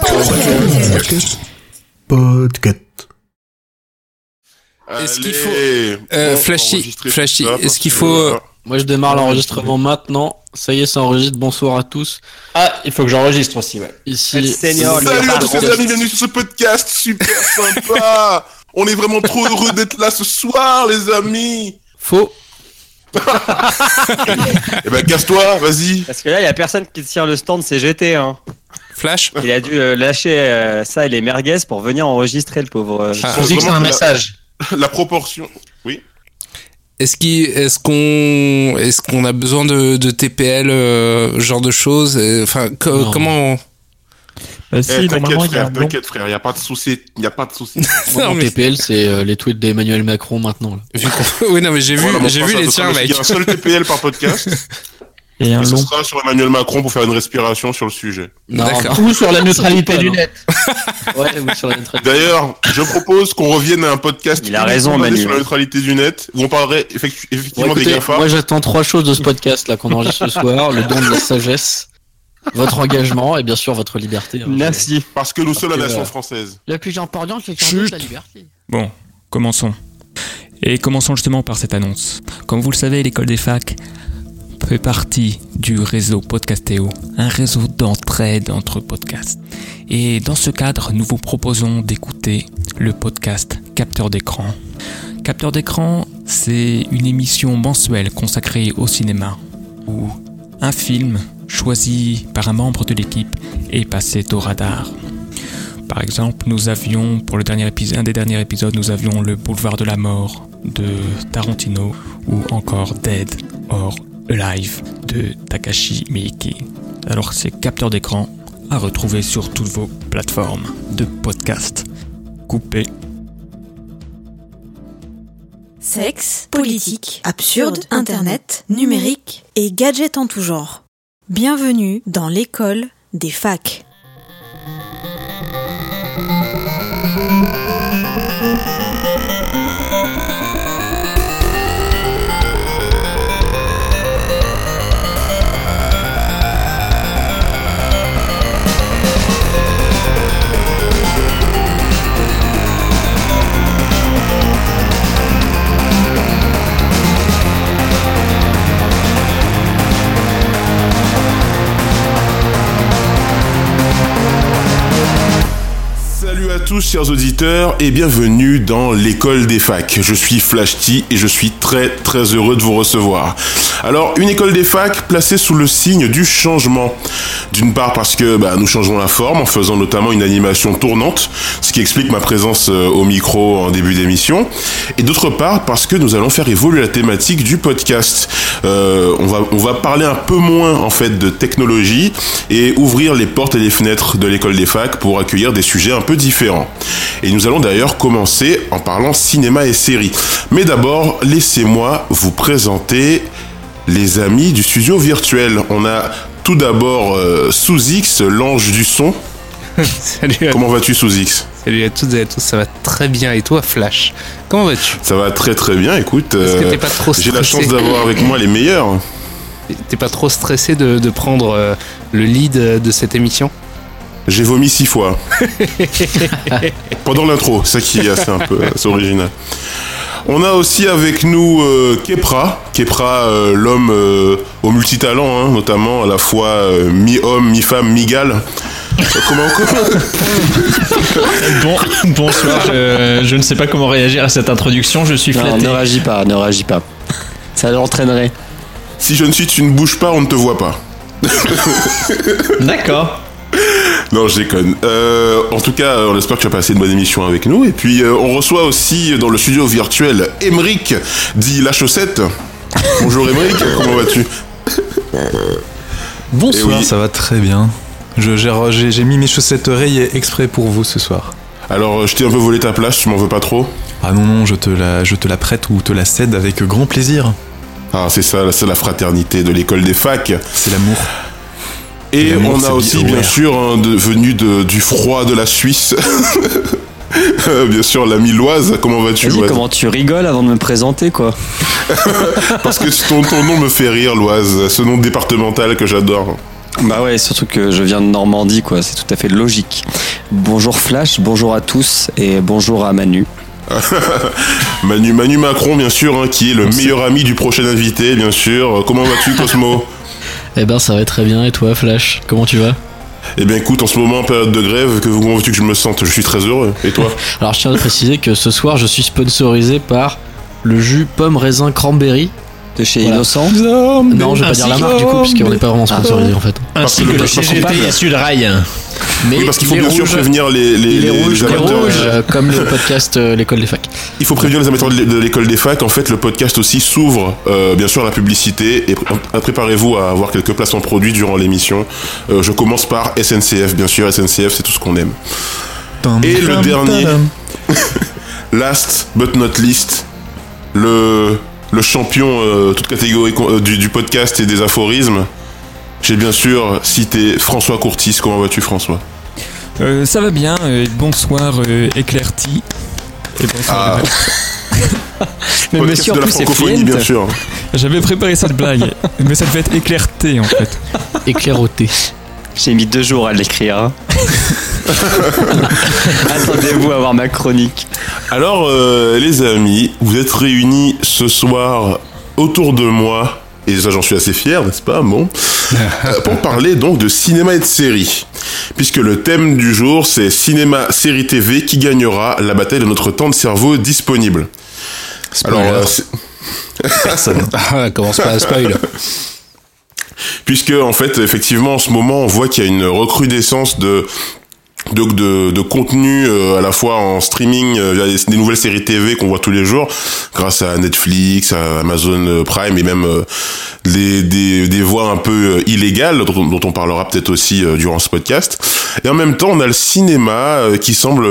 Podcast. Podcast. Est-ce qu'il faut- Euh, bon, Flashy, Flashy, est-ce qu'il faut- euh, Moi, je démarre l'enregistrement maintenant. Ça y est, ça enregistre. Bonsoir à tous. Ah, il faut que j'enregistre aussi, ouais. Ici, Senior, Salut à tous les amis, bienvenue sur ce podcast super sympa. On est vraiment trop heureux d'être là ce soir, les amis. faux. Eh ben, casse-toi, vas-y. Parce que là, il y a personne qui tient le stand CGT. Hein. Flash Il a dû euh, lâcher euh, ça et les merguez pour venir enregistrer le pauvre. euh. Ah. Que c'est un la- message. La proportion. Oui. Est-ce qu'il, est-ce qu'on, est-ce qu'on a besoin de, de TPL, euh, genre de choses Enfin, co- Non. comment Bah Eh, si, normalement, t'inquiète il frère, t'inquiète frère, y a pas de souci, y a pas de souci. Mon mais- TPL, c'est euh, les tweets d'Emmanuel Macron maintenant. là. vu Oui, non, mais j'ai vu, Voilà, j'ai vu ça, les tiens, le- Il mec. y a un seul TPL par podcast. Et un et ce long. sera sur Emmanuel Macron pour faire une respiration sur le sujet. Non, D'accord. Ou sur la neutralité du net. Ouais, ou sur la neutralité. D'ailleurs, je propose qu'on revienne à un podcast Il a raison, Manu. sur la neutralité du net, où on parlerait effectivement des écoutez, GAFA. moi, j'attends trois choses de ce podcast là qu'on enregistre ce soir le don de la sagesse, votre engagement et bien sûr votre liberté. hein. Merci. Parce que nous sommes la nation euh, française. Le plus important, c'est la liberté. Bon, commençons. Et commençons justement par cette annonce. Comme vous le savez, l'école des facs fait partie du réseau Podcastéo, un réseau d'entraide entre podcasts. Et dans ce cadre, nous vous proposons d'écouter le podcast Capteur d'écran. Capteur d'écran, c'est une émission mensuelle consacrée au cinéma, où un film choisi par un membre de l'équipe est passé au radar. Par exemple, nous avions, pour le dernier épisode, un des derniers épisodes, nous avions le boulevard de la mort de Tarantino ou encore Dead or Alive de Takashi Miike. Alors c'est capteur d'écran à retrouver sur toutes vos plateformes de podcast. Coupé. Sexe, politique, absurde, internet, numérique et gadgets en tout genre. Bienvenue dans l'école des facs. Tous chers auditeurs et bienvenue dans l'école des facs. Je suis Flash et je suis très très heureux de vous recevoir. Alors une école des facs placée sous le signe du changement. D'une part parce que bah, nous changeons la forme en faisant notamment une animation tournante, ce qui explique ma présence euh, au micro en début d'émission. Et d'autre part parce que nous allons faire évoluer la thématique du podcast. Euh, on, va, parler un peu moins en fait de technologie et ouvrir les portes et les fenêtres de l'école des facs pour accueillir des sujets un peu différents. Et nous allons d'ailleurs commencer en parlant cinéma et séries. Mais d'abord, laissez-moi vous présenter les amis du studio virtuel. On a tout d'abord euh, Sous-X, l'ange du son. Salut à, Comment vas-tu Sous-X salut à toutes et à tous, ça va très bien. Et toi, Flash? Comment vas-tu? Ça va très très bien, écoute. Euh, J'ai la chance d'avoir avec moi les meilleurs. T'es pas trop stressé de, de prendre euh, le lead euh, de cette émission? J'ai vomi six fois. Pendant l'intro, ça qui est assez un peu assez original. On a aussi avec nous euh, Kepra, Kepra, euh, l'homme euh, au multitalent, hein, notamment à la fois euh, mi-homme, mi-femme, mi-gale. Euh, Comment Bon, bonsoir. Je, je ne sais pas comment réagir à cette introduction. Je suis Non, flatté. ne réagis pas, ne réagis pas. Ça l'entraînerait. Si je ne suis, tu ne bouges pas, on ne te voit pas. D'accord. Non, je déconne. Euh, en tout cas, on espère que tu vas passer une bonne émission avec nous. Et puis, euh, on reçoit aussi dans le studio virtuel Emeric, dit La Chaussette. Bonjour Emeric, comment vas-tu? Bonsoir, Eh oui. ça va très bien. Je- J'ai mis mes chaussettes rayées exprès pour vous ce soir. Alors, euh, je t'ai un peu volé ta place, tu m'en veux pas trop? Ah non, non, je te la, je te la prête ou te la cède avec grand plaisir. Ah, c'est ça, c'est la fraternité de l'école des facs. C'est l'amour. Et L'amour, on a aussi, bien sûr, hein, de- venu de- du froid de la Suisse. Bien sûr, l'ami Loise, comment vas-tu Vas-y, comment tu rigoles avant de me présenter, quoi Parce que ton, ton nom me fait rire, Loise, ce nom départemental que j'adore. Bah ouais, surtout que je viens de Normandie, quoi. C'est tout à fait logique. Bonjour Flash, bonjour à tous et bonjour à Manu. Manu, Manu Macron, bien sûr, hein, qui est le meilleur ami du prochain invité, bien sûr. Comment vas-tu, Cosmo? Eh ben, ça va très bien. Et toi, Flash Comment tu vas? Eh bien, écoute, en ce moment, en période de grève, que vous comment veux-tu que je me sente? Je suis très heureux. Et toi? Alors, je tiens à préciser que ce soir, je suis sponsorisé par le jus pomme raisin cranberry. De chez Voilà. Innocent Non, je vais pas dire la marque du coup, puisqu'on n'est pas vraiment sponsorisé en fait. Ainsi que le CGP issu de rail. Mais Oui, parce qu'il faut bien sûr prévenir les, les, les rouges, les amateurs. rouges, euh, comme le podcast euh, L'école des facs. Il faut prévenir les amateurs de l'école des facs. En fait, le podcast aussi s'ouvre, euh, bien sûr, à la publicité. Et pr- préparez-vous à avoir quelques placements produits durant l'émission. Euh, je commence par SNCF, bien sûr. SNCF, c'est tout ce qu'on aime. Et le dernier, last but not least, le, le champion, euh, toute catégorie euh, du, du podcast et des aphorismes. J'ai bien sûr cité François Courtis. Comment vas-tu, François? Euh, ça va bien, euh, bonsoir euh, Éclairti. Et bonsoir. Ah. Mais Podcast monsieur, en de la plus, c'est francophonie, bien sûr. J'avais préparé cette blague, mais ça devait être éclairté en fait. Éclairoté. J'ai mis deux jours à l'écrire. Attendez-vous à voir ma chronique. Alors, euh, les amis, vous êtes réunis ce soir autour de moi, et ça j'en suis assez fier, n'est-ce pas Bon, Euh, pour parler donc de cinéma et de séries, puisque le thème du jour c'est cinéma, série TV qui gagnera la bataille de notre temps de cerveau disponible. Alors, euh, Ah, commence pas à spoil. Puisque en fait, effectivement, en ce moment, on voit qu'il y a une recrudescence de de, de, de contenu euh, à la fois en streaming euh, via des, nouvelles séries TV qu'on voit tous les jours grâce à Netflix, à Amazon euh, Prime et même euh, des, des, des voies un peu euh, illégales dont, on parlera peut-être aussi euh, durant ce podcast. Et en même temps, on a le cinéma qui semble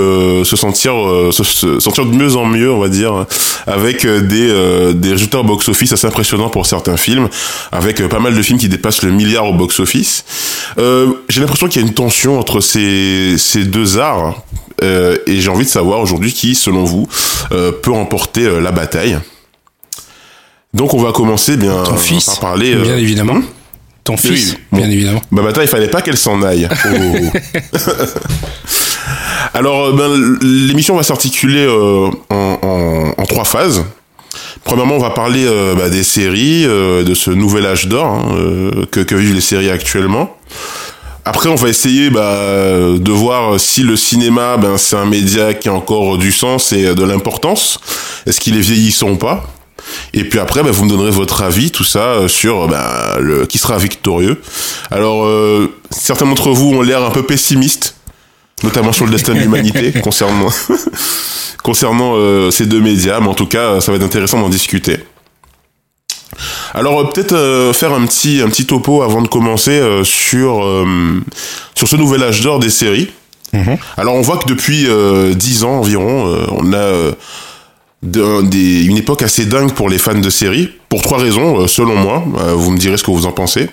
se sentir se, se sentir de mieux en mieux, on va dire, avec des des résultats au box-office assez impressionnants pour certains films, avec pas mal de films qui dépassent le milliard au box-office. J'ai l'impression qu'il y a une tension entre ces ces deux arts. euh, et j'ai envie de savoir aujourd'hui qui, selon vous, euh, peut remporter euh, la bataille. Donc on va commencer bien Ton fils, par parler. bien évidemment. hum Ton Oui, fils, bon. bien évidemment. Bah bataille, il fallait pas qu'elle s'en aille. Oh. Alors, ben, l'émission va s'articuler euh, en, en- en trois phases. Premièrement, on va parler euh, bah, des séries, euh, de ce nouvel âge d'or hein, que, que vivent les séries actuellement. Après, on va essayer bah, de voir si le cinéma, ben, c'est un média qui a encore du sens et de l'importance. Est-ce qu'il est vieillissant ou pas? Et puis après, bah, vous me donnerez votre avis, tout ça, euh, sur bah, le, qui sera victorieux. Alors, euh, certains d'entre vous ont l'air un peu pessimistes, notamment sur le destin de l'humanité, concernant, concernant euh, ces deux médias, mais en tout cas, ça va être intéressant d'en discuter. Alors, euh, peut-être euh, faire un petit, un petit topo avant de commencer euh, sur, sur ce nouvel âge d'or des séries. Alors, on voit que depuis euh, 10 ans environ, on a... des- une époque assez dingue pour les fans de séries, pour trois raisons, euh, selon moi. Euh, vous me direz ce que vous en pensez.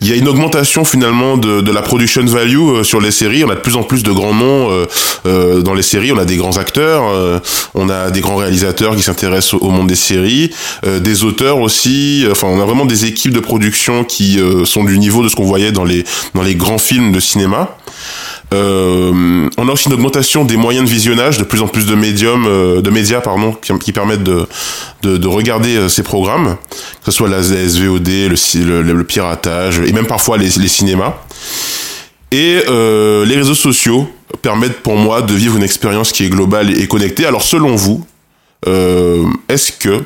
Il y a une augmentation finalement de, de la production value euh, sur les séries. On a de plus en plus de grands noms dans les séries. On a des grands acteurs, on a des grands réalisateurs qui s'intéressent au, monde des séries, des auteurs aussi. Enfin, on a vraiment des équipes de production qui sont du niveau de ce qu'on voyait dans les dans les grands films de cinéma. Euh, on a aussi une augmentation des moyens de visionnage, de plus en plus de médiums, euh, de médias pardon, qui, permettent de, de, de regarder euh, ces programmes, que ce soit la SVOD, le, le, piratage et même parfois les, cinémas. Et euh, les réseaux sociaux permettent pour moi de vivre une expérience qui est globale et connectée. Alors selon vous, est-ce que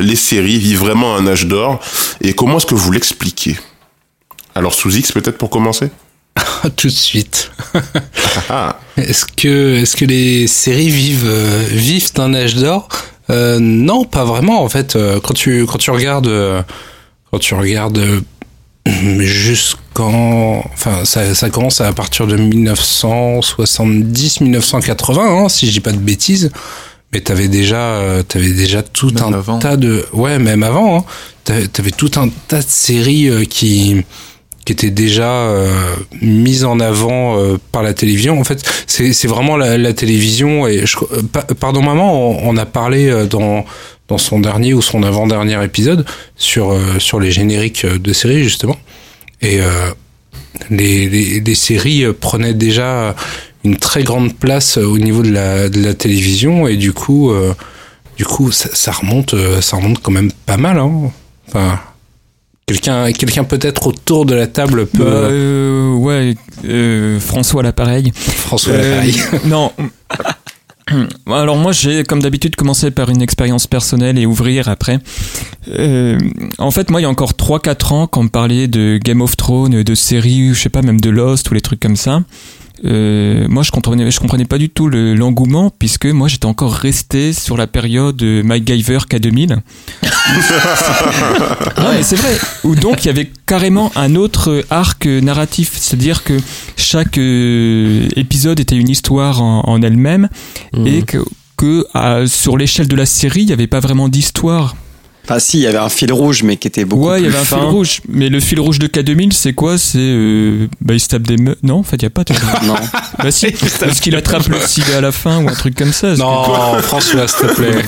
les séries vivent vraiment un âge d'or? Et comment est-ce que vous l'expliquez? Alors sous X peut-être pour commencer? Tout de suite. Ah. Est-ce que, est-ce que les séries vivent, euh, vivent un âge d'or? Euh, Non, pas vraiment. En fait, euh, quand tu, quand tu regardes, euh, quand tu regardes jusqu'en, enfin, ça, ça commence à partir de 1970, 1980, hein, si je dis pas de bêtises. Mais t'avais déjà, t'avais déjà tout Même un avant. tas de, ouais, même avant. Hein, t'avais, t'avais tout un tas de séries qui qui étaient déjà euh, mises en avant euh, par la télévision. En fait, c'est vraiment la, télévision. Euh, pa- pardon maman, on, a parlé dans dans son dernier ou son avant-dernier épisode sur sur les génériques de séries justement. Et les, les, séries prenaient déjà une très grande place au niveau de la, télévision et du coup, du coup, ça, remonte, ça remonte quand même pas mal. Hein. Enfin, quelqu'un, quelqu'un peut-être autour de la table peut. Bah, euh, ouais, euh, François l'appareil. François Euh, l'appareil. non. Alors moi j'ai comme d'habitude commencé par une expérience personnelle et ouvrir après. Euh, en fait moi il y a encore 3-4 ans quand on me parlait de Game of Thrones, de séries, je sais pas même de Lost ou les trucs comme ça. Euh, moi je comprenais je comprenais pas du tout le- l'engouement puisque moi j'étais encore resté sur la période euh, MacGyver K2000 non mais c'est vrai. Où donc il y avait carrément un autre arc narratif. C'est-à-dire que chaque euh, épisode était une histoire en, en elle-même et que, que à- sur l'échelle de la série il n'y avait pas vraiment d'histoire Enfin, si, il y avait un fil rouge, mais qui était beaucoup ouais il y plus avait un fil rouge mais le fil rouge de K2000 c'est quoi? C'est euh, bah il se tape des meufs non en fait il n'y a pas de Non. bah si parce qu'il attrape le sida à la fin ou un truc comme ça Non, François, s'il te plaît.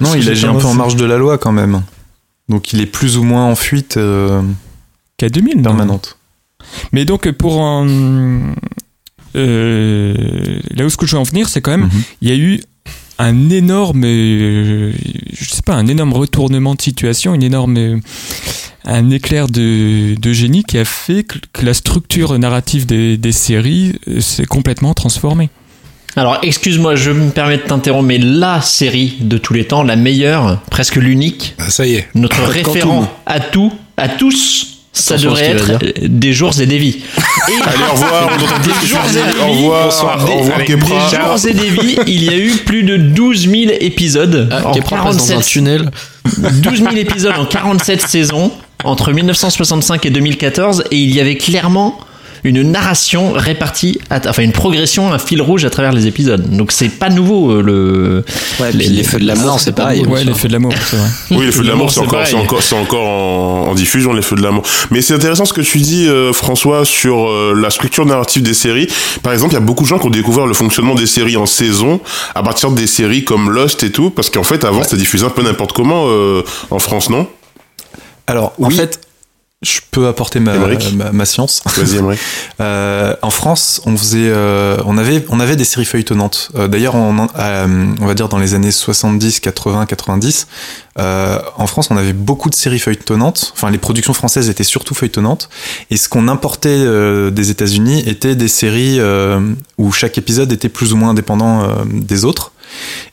Non, il agit un peu en marge de la loi quand même. Donc il est plus ou moins en fuite euh, K2000 non? permanente. Mais donc pour euh, là où ce que je veux en venir, c'est quand même Mhm. il y a eu un énorme, euh, je sais pas, un énorme retournement de situation, une énorme, euh, un éclair de, de génie qui a fait que, que la structure narrative des, des séries euh, s'est complètement transformée. Alors, excuse-moi, je me permets de t'interrompre, mais la série de tous les temps, la meilleure, presque l'unique, Ah, Ça y est. notre référent à tout, à tous, ça devrait être des jours et des vies. Et Allez, au revoir, des jours et des Au vies, revoir, bonsoir. au revoir, Kepra. Des jours et des vies, il y a eu plus de 12 000 épisodes Ah, en Kepra passe dans un 47 tunnel. 12 000 épisodes en 47 saisons entre 1965 et 2014 et il y avait clairement une narration répartie, à- enfin une progression, un fil rouge à travers les épisodes. Donc c'est pas nouveau euh, le. Ouais, les, feux de l'amour, c'est pareil. nouveau. Ouais, l'effet de l'amour, c'est vrai. Oui, les feux de l'amour, c'est c'est encore, en, en diffusion, les feux de l'amour. Mais c'est intéressant ce que tu dis, euh, François, sur euh, la structure narrative des séries. Par exemple, il y a beaucoup de gens qui ont découvert le fonctionnement des séries en saison à partir des séries comme Lost et tout, parce qu'en fait, avant, c'était diffusé un peu n'importe comment euh, en France, non? Alors, en fait, je peux apporter ma, ma, ma science. Euh, en France, on faisait, euh, on avait, on avait des séries feuilletonnantes. Euh, D'ailleurs, on, euh, on va dire dans les années 70, 80, 90, euh, en France, on avait beaucoup de séries feuilletonnantes. Enfin, les productions françaises étaient surtout feuilletonnantes. Et ce qu'on importait euh, des États-Unis était des séries euh, où chaque épisode était plus ou moins indépendant euh, des autres.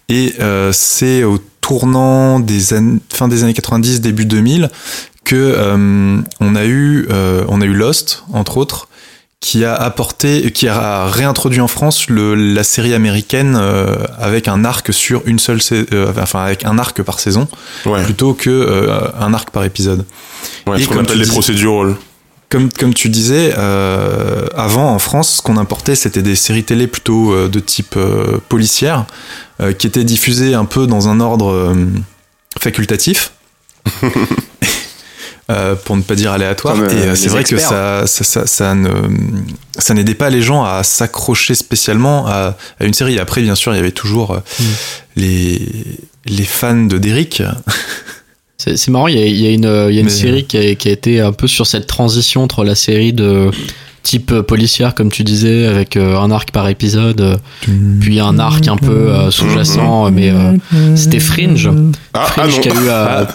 Et euh, c'est au tournant des années, fin des années 90, début 2000 que euh, on a eu euh, on a eu Lost entre autres qui a apporté qui a réintroduit en France le, la série américaine euh, avec un arc sur une seule euh, enfin avec un arc par saison Ouais, plutôt que euh, un arc par épisode ouais Et ce qu'on comme appelle tu les procédurales. comme, comme tu disais, avant en France, ce qu'on importait, c'était des séries télé plutôt de type policière, qui étaient diffusées un peu dans un ordre facultatif. Euh, pour ne pas dire aléatoire. Comme, euh, et euh, les c'est vrai que ça, ça, ça, ça ne, ça n'aidait pas les gens à s'accrocher spécialement à, à une série. Après, bien sûr, il y avait toujours euh, les, les fans de Derrick. C'est marrant, il y a, il y a une, il y a une Mais- série qui a, qui a été un peu sur cette transition entre la série de type euh, policière, comme tu disais, avec euh, un arc par épisode, euh, puis un arc un peu euh, sous-jacent, mais euh, c'était Fringe. Ah, ah qui a eu, euh,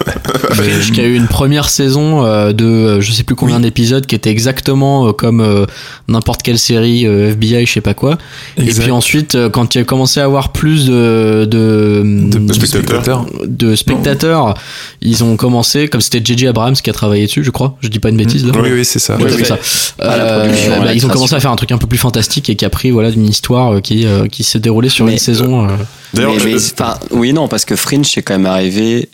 qui a eu une première saison euh, de euh, je sais plus combien d'épisodes qui était exactement euh, comme euh, n'importe quelle série euh, FBI je sais pas quoi et Exact. puis ensuite euh, quand il a commencé à avoir plus de de, De- de spectateurs. de spectateurs, ils ont commencé comme c'était JJ Abrams qui a travaillé dessus je crois je dis pas une bêtise là Oui, oui, c'est ça. Oui, oui. ça. Euh, production, bah, ils ont commencé à faire un truc un peu plus fantastique et qui a pris voilà d'une histoire qui euh, qui s'est déroulée sur Mais, une saison. D'ailleurs, Mais- je- mais, enfin, oui, non, parce que Fringe c'est quand même arrivé.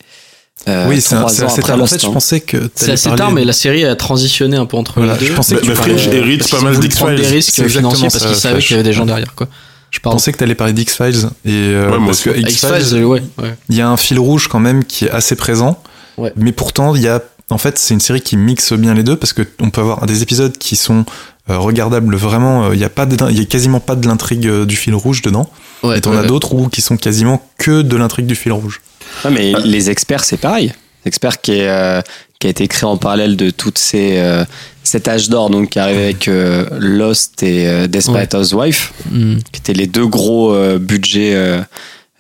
Euh, oui, c'est trois c'est ans assez après tard. En fait, je pensais que C'est assez parler- tard, mais la série a transitionné un peu entre Voilà, les je deux. pensais que Bah, bah, parlais- Fringe hérite pas mal prendre des d'X-Files. risques financiers parce ça, qu'ils savaient qu'il y avait des gens derrière quoi. Je Je pardon. pensais que t'allais parler d'X-Files et euh, Ouais, parce que. X-Files, X-Files, ouais, ouais. il y a un fil rouge quand même qui est assez présent. Ouais. Mais pourtant, il y a, en fait, c'est une série qui mixe bien les deux parce que on peut avoir des épisodes qui sont euh, regardables vraiment. euh, Il y a pas, de- il y a quasiment pas de l'intrigue euh, du fil rouge dedans. Ouais, et t'en ouais, as ouais. d'autres où qui sont quasiment que de l'intrigue du fil rouge. Ouais, mais les experts, c'est pareil. L'expert qui est, euh, qui a été créé en parallèle de toutes ces euh, cet âge d'or donc qui arrive avec euh, Lost et euh, Desperate Housewives Hmm. qui étaient les deux gros euh, budgets euh,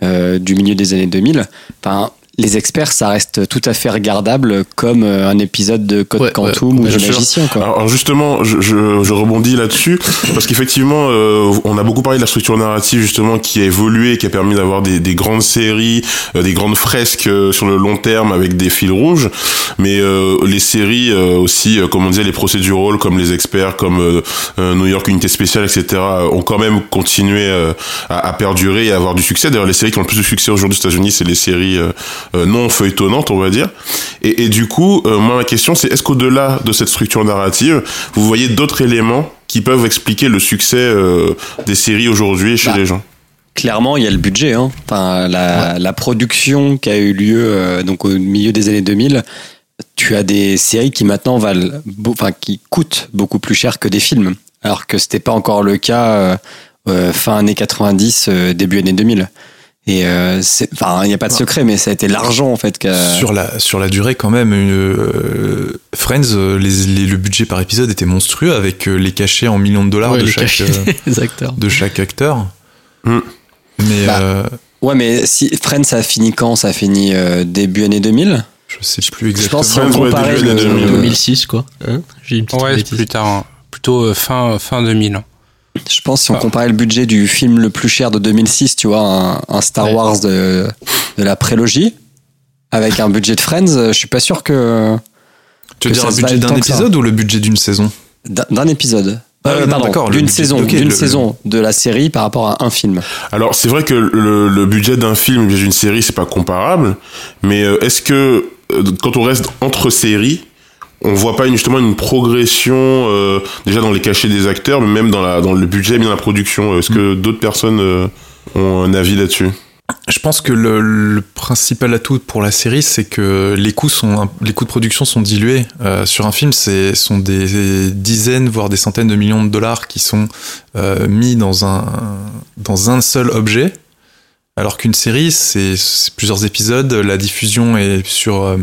euh, du milieu des années 2000. Enfin, les experts, ça reste tout à fait regardable comme euh, un épisode de Code Ouais, Quantum ouais, ou de. Magicien. Quoi. Alors, justement, je, je, je rebondis là-dessus parce qu'effectivement, euh, on a beaucoup parlé de la structure narrative justement qui a évolué, qui a permis d'avoir des, des grandes séries, euh, des grandes fresques euh, sur le long terme avec des fils rouges. Mais euh, les séries euh, aussi, euh, comme on disait, les procédurales, comme les experts, comme New York Unité Spéciale, etc., ont quand même continué euh, à, à perdurer et à avoir du succès. D'ailleurs, les séries qui ont le plus de succès aujourd'hui aux États-Unis, c'est les séries non feuilletonnantes, on va dire. Et, et du coup, euh, moi, ma question, c'est est-ce qu'au-delà de cette structure narrative, vous voyez d'autres éléments qui peuvent expliquer le succès euh, des séries aujourd'hui chez Bah, les gens? Clairement, il y a le budget. Hein. Enfin, la, la production qui a eu lieu euh, donc au milieu des années 2000, tu as des séries qui maintenant valent, enfin, qui coûtent beaucoup plus cher que des films, alors que c'était pas encore le cas euh, euh, fin années 90, euh, début années 2000. Et euh, c'est- enfin, il n'y a pas de secret, mais ça a été l'argent en fait. Sur la, sur la durée, quand même, une, euh, Friends, euh, les, les- le budget par épisode était monstrueux avec les cachets en millions de dollars Ouais, de, chaque, euh, de chaque acteur. Hmm. Mais Bah, euh, Ouais, mais si Friends, ça a fini quand? Ça a fini euh, début années 2000. je sais plus Je exactement. pense le, années 2000. 2006, quoi. Hein J'ai une petite Ouais, plus tard. hein. Plutôt euh, fin, fin 2000. Je pense si on Ah. comparait le budget du film le plus cher de 2006, tu vois, un, un Star Ouais. Wars de, de la prélogie, avec un budget de Friends, je suis pas sûr que Tu veux que dire se budget d'un ça. épisode ou le budget d'une saison? D'un épisode. Ah Euh, d'accord, d'une saison, d'une saison de la série par rapport à un film. Alors c'est vrai que le, le budget d'un film, budget d'une série, c'est pas comparable, mais euh, est-ce que euh, quand on reste entre séries, on voit pas justement une progression euh, déjà dans les cachets des acteurs, mais même dans la dans le budget, bien dans la production Est-ce que d'autres personnes euh, ont un avis là-dessus? Je pense que le, le principal atout pour la série, c'est que les coûts sont les coûts de production sont dilués. Euh, sur un film, c'est sont des dizaines voire des centaines de millions de dollars qui sont mis dans un dans un seul objet, alors qu'une série, c'est plusieurs épisodes. La diffusion est sur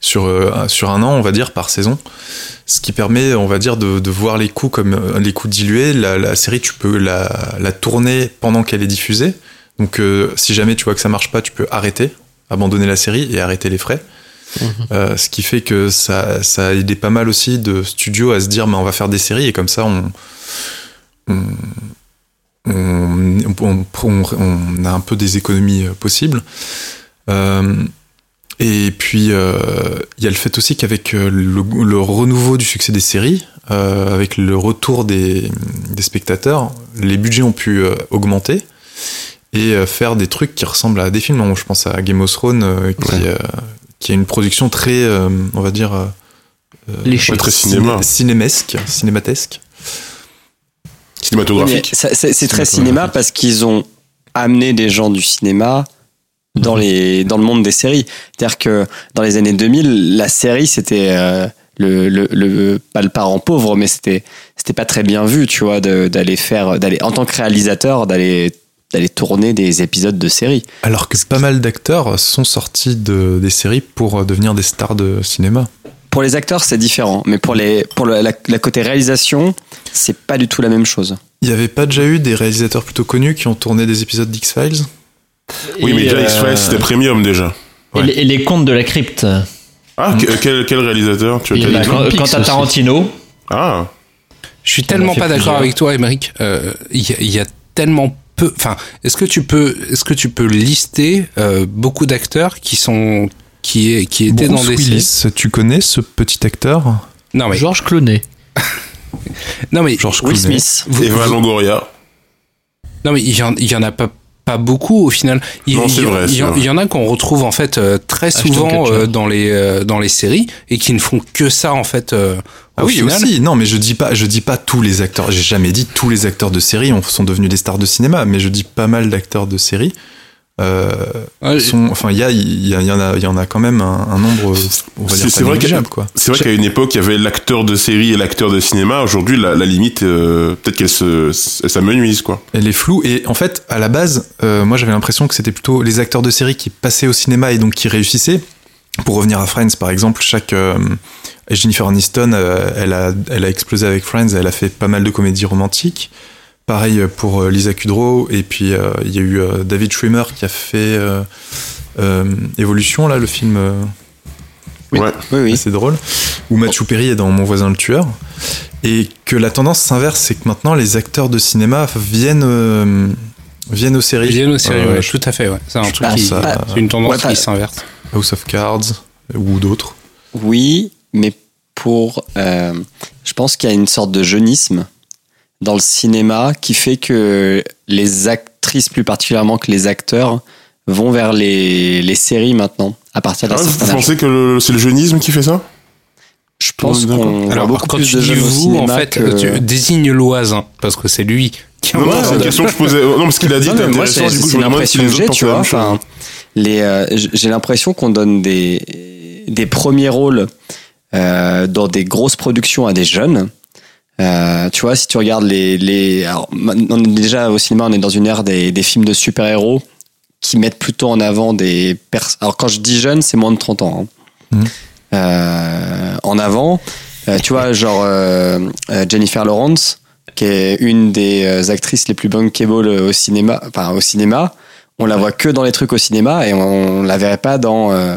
sur euh, sur un an, on va dire, par saison. Ce qui permet, on va dire, de, de voir les coûts comme euh, les coûts dilués. La, la série, tu peux la, la tourner pendant qu'elle est diffusée. Donc, euh, si jamais tu vois que ça marche pas, tu peux arrêter, abandonner la série et arrêter les frais. Euh, ce qui fait que ça, ça a aidé pas mal aussi de studios à se dire, mais on va faire des séries et comme ça, on, on, on, on- a un peu des économies possibles. Euh, et puis, euh, il y a le fait aussi qu'avec euh, le, le renouveau du succès des séries, euh, avec le retour des, des spectateurs, les budgets ont pu euh, augmenter et euh, faire des trucs qui ressemblent à des films. Donc, je pense à Game of Thrones, euh, qui, Ouais. euh, qui a une production très, euh, on va dire, euh, euh. Très ciné- cinéma. cinémesque, cinématesque. Cinématographique. C'est très cinéma parce qu'ils ont amené des gens du cinéma dans les dans le monde des séries. C'est-à-dire que dans les années 2000, la série c'était euh, le, le, le pas le parent pauvre, mais c'était c'était pas très bien vu, tu vois, d'aller faire d'aller en tant que réalisateur d'aller d'aller tourner des épisodes de séries. Alors que pas mal d'acteurs sont sortis de, des séries pour euh, devenir des stars de cinéma. Pour les acteurs, c'est différent, mais pour les pour le- la, la côté réalisation, c'est pas du tout la même chose. Il n'y avait pas déjà eu des réalisateurs plutôt connus qui ont tourné des épisodes d'X-Files? Oui, mais déjà euh, X-Files c'était premium déjà. Et, les, et les contes de la crypte. Ah, que- quel, quel réalisateur? Tu as Bah, quand aussi. Tarantino, Ah, Je suis tellement pas d'accord avec toi, Émeric. Euh, Il y, a- il y a tellement peu. Enfin, est-ce que tu peux, est-ce que tu peux lister euh, beaucoup d'acteurs qui sont qui est qui étaient Bruce dans des Willis, tu connais ce petit acteur? Non mais Georges Clooney. non mais George Will Clooney. Smith. vous- Eva vous- Longoria. non mais il y en, il y en a pas pas beaucoup au final. Il, Non, il- vrai, il y, en- vrai. il y en a qu'on retrouve en fait euh, très Ashton souvent euh, dans les euh, dans les séries et qui ne font que ça en fait. euh, Ah au oui final. aussi. Non, mais je dis pas, je dis pas tous les acteurs. J'ai jamais dit tous les acteurs de série ont- sont devenus des stars de cinéma, mais je dis pas mal d'acteurs de série. Euh, Ouais, sont, enfin, il y a, il y, a- y en a, il y en a quand même un, un nombre, C'est- vrai qu'à une époque, il y avait l'acteur de série et l'acteur de cinéma. Aujourd'hui, la, la limite, euh, peut-être qu'elle se, s'amenuise, quoi. Elle est floue et en fait, à la base, euh, moi j'avais l'impression que c'était plutôt les acteurs de série qui passaient au cinéma et donc qui réussissaient. pour revenir à Friends, par exemple, chaque euh, Jennifer Aniston, euh, elle a, elle a explosé avec Friends. Elle a fait pas mal de comédies romantiques. Pareil pour euh, Lisa Kudrow. Et puis euh, il y a eu euh, David Schwimmer qui a fait euh, euh, Evolution, là, le film. euh, Oui. Ouais. Oui, oui. assez drôle, où Matthew Perry est dans Mon voisin le tueur, et que la tendance s'inverse, c'est que maintenant les acteurs de cinéma viennent, euh, viennent aux séries. Ils viennent aux séries, Euh, ouais, tout à fait, ouais. C'est un je truc pense qui, à c'est une tendance Ouais, pas- qui s'inverse. House of Cards ou d'autres. Oui, mais pour. euh, je pense qu'il y a une sorte de jeunisme dans le cinéma qui fait que les actrices, plus particulièrement que les acteurs, vont vers les, les séries maintenant, à partir d'un Ah, vous certain âge. pensez que c'est le jeunisme qui fait ça? Je pense qu'on Alors, beaucoup quand plus tu de dis jeunes au vous, en fait, que- tu désignes l'oisin, parce que c'est lui qui Non, non, c'est une question que je posais. Non, parce qu'il a dit Non, était mais moi, intéressant. c'est l'impression les que j'ai, autres tu vois. Enfin, les, euh, j'ai l'impression qu'on donne des, des premiers rôles euh, dans des grosses productions à des jeunes. Euh, tu vois, si tu regardes les, les alors, on est déjà au cinéma, on est dans une ère des, des films de super-héros qui mettent plutôt en avant des pers Alors quand je dis jeunes, c'est moins de 30 ans. hein. Mhm. Euh, en avant, euh, tu vois, genre euh, euh, Jennifer Lawrence, qui est une des euh, actrices les plus bankable au cinéma, enfin au cinéma. On la voit que dans les trucs au cinéma et on, on la verrait pas dans, euh,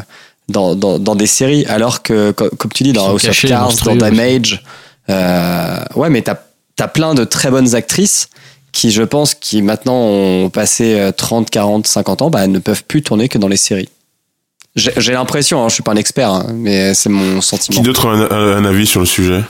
dans, dans, dans des séries. Alors que, co- comme tu dis, dans House of Cards, dans Damage, euh, ouais, mais t'as as plein de très bonnes actrices qui, je pense, qui maintenant ont passé euh, 30, 40, 50 ans, bah, ne peuvent plus tourner que dans les séries. J'ai l'impression, hein, je suis pas un expert, hein, mais c'est mon Qui sentiment. d'autre a un, un- un avis sur le sujet?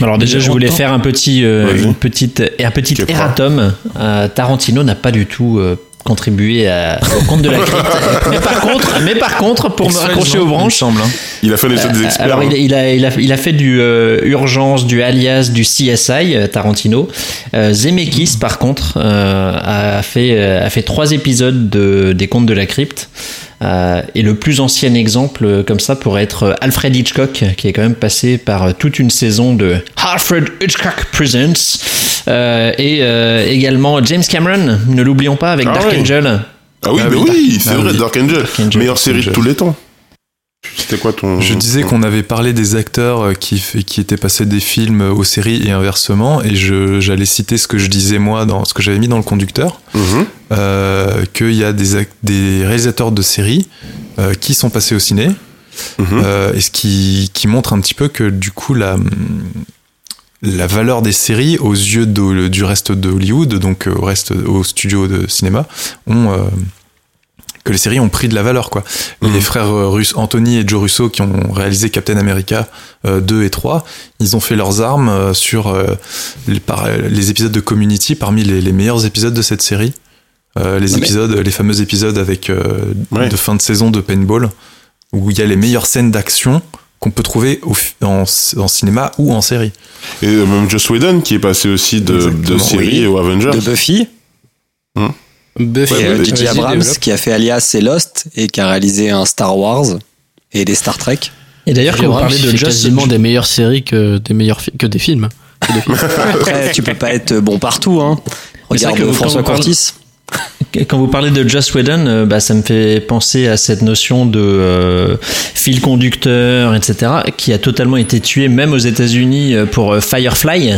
Alors déjà, je voulais faire un petit, euh, une petite, et un petit erratum. Euh, Tarantino n'a pas du tout euh, contribué à, au compte de la crypte. mais par contre, mais par contre, pour me raccrocher aux branches, semble. hein. Il a fait des, des euh, experts. alors hein. il, a- il a, il, a, il a fait du euh, Urgence, du Alias, du CSI, euh, Tarantino. Euh, Zemeckis, par contre, euh, a, fait, euh, a fait trois épisodes de, des Contes de la Crypte. Euh, et le plus ancien exemple comme ça pourrait être Alfred Hitchcock, qui est quand même passé par toute une saison de Alfred Hitchcock Presents. Euh, et euh, également James Cameron, ne l'oublions pas, avec Ah Dark oui. Angel. Ah oui, Ah mais oui. oui, c'est vrai. Dark Angel. Dark Angel. Meilleure série de tous les temps. C'était quoi ton. Je disais qu'on avait parlé des acteurs euh, qui, étaient passés des films aux séries et inversement, et j'allais citer ce que je disais moi dans ce que j'avais mis dans le conducteur, Mhm. euh, qu'il y a des, réalisateurs de séries euh, qui sont passés au ciné, Mhm. euh, et ce qui, qui montre un petit peu que du coup la, la valeur des séries aux yeux de- du reste de Hollywood, donc euh, au reste au studio de cinéma, ont euh, que les séries ont pris de la valeur quoi. Mhm. Les frères euh, russes Anthony et Joe Russo qui ont réalisé Captain America euh, 2 et 3, ils ont fait leurs armes euh, sur euh, les, par- les épisodes de Community parmi les, les meilleurs épisodes de cette série. Euh, les Mais- épisodes, les fameux épisodes avec euh, Ouais. de fin de saison de paintball où il y a les meilleures scènes d'action qu'on peut trouver au en, en cinéma ou en série. Et euh, même Joss Whedon qui est passé aussi de, de série oui. aux Avengers. De Buffy, Buffy, Ouais, J.J. vas-y, Abrams, développe. qui a fait Alias et Lost, et qui a réalisé un Star Wars et des Star Trek. Et d'ailleurs, quand vous Abrams, parlez de Just quasiment des meilleures séries que des meilleurs que des films. Après, tu peux pas être bon partout, hein. Regarde que François Curtis. Quand vous parlez de Joss Whedon, euh, bah, ça me fait penser à cette notion de euh, fil conducteur, etc., qui a totalement été tué même aux États-Unis euh, pour Firefly,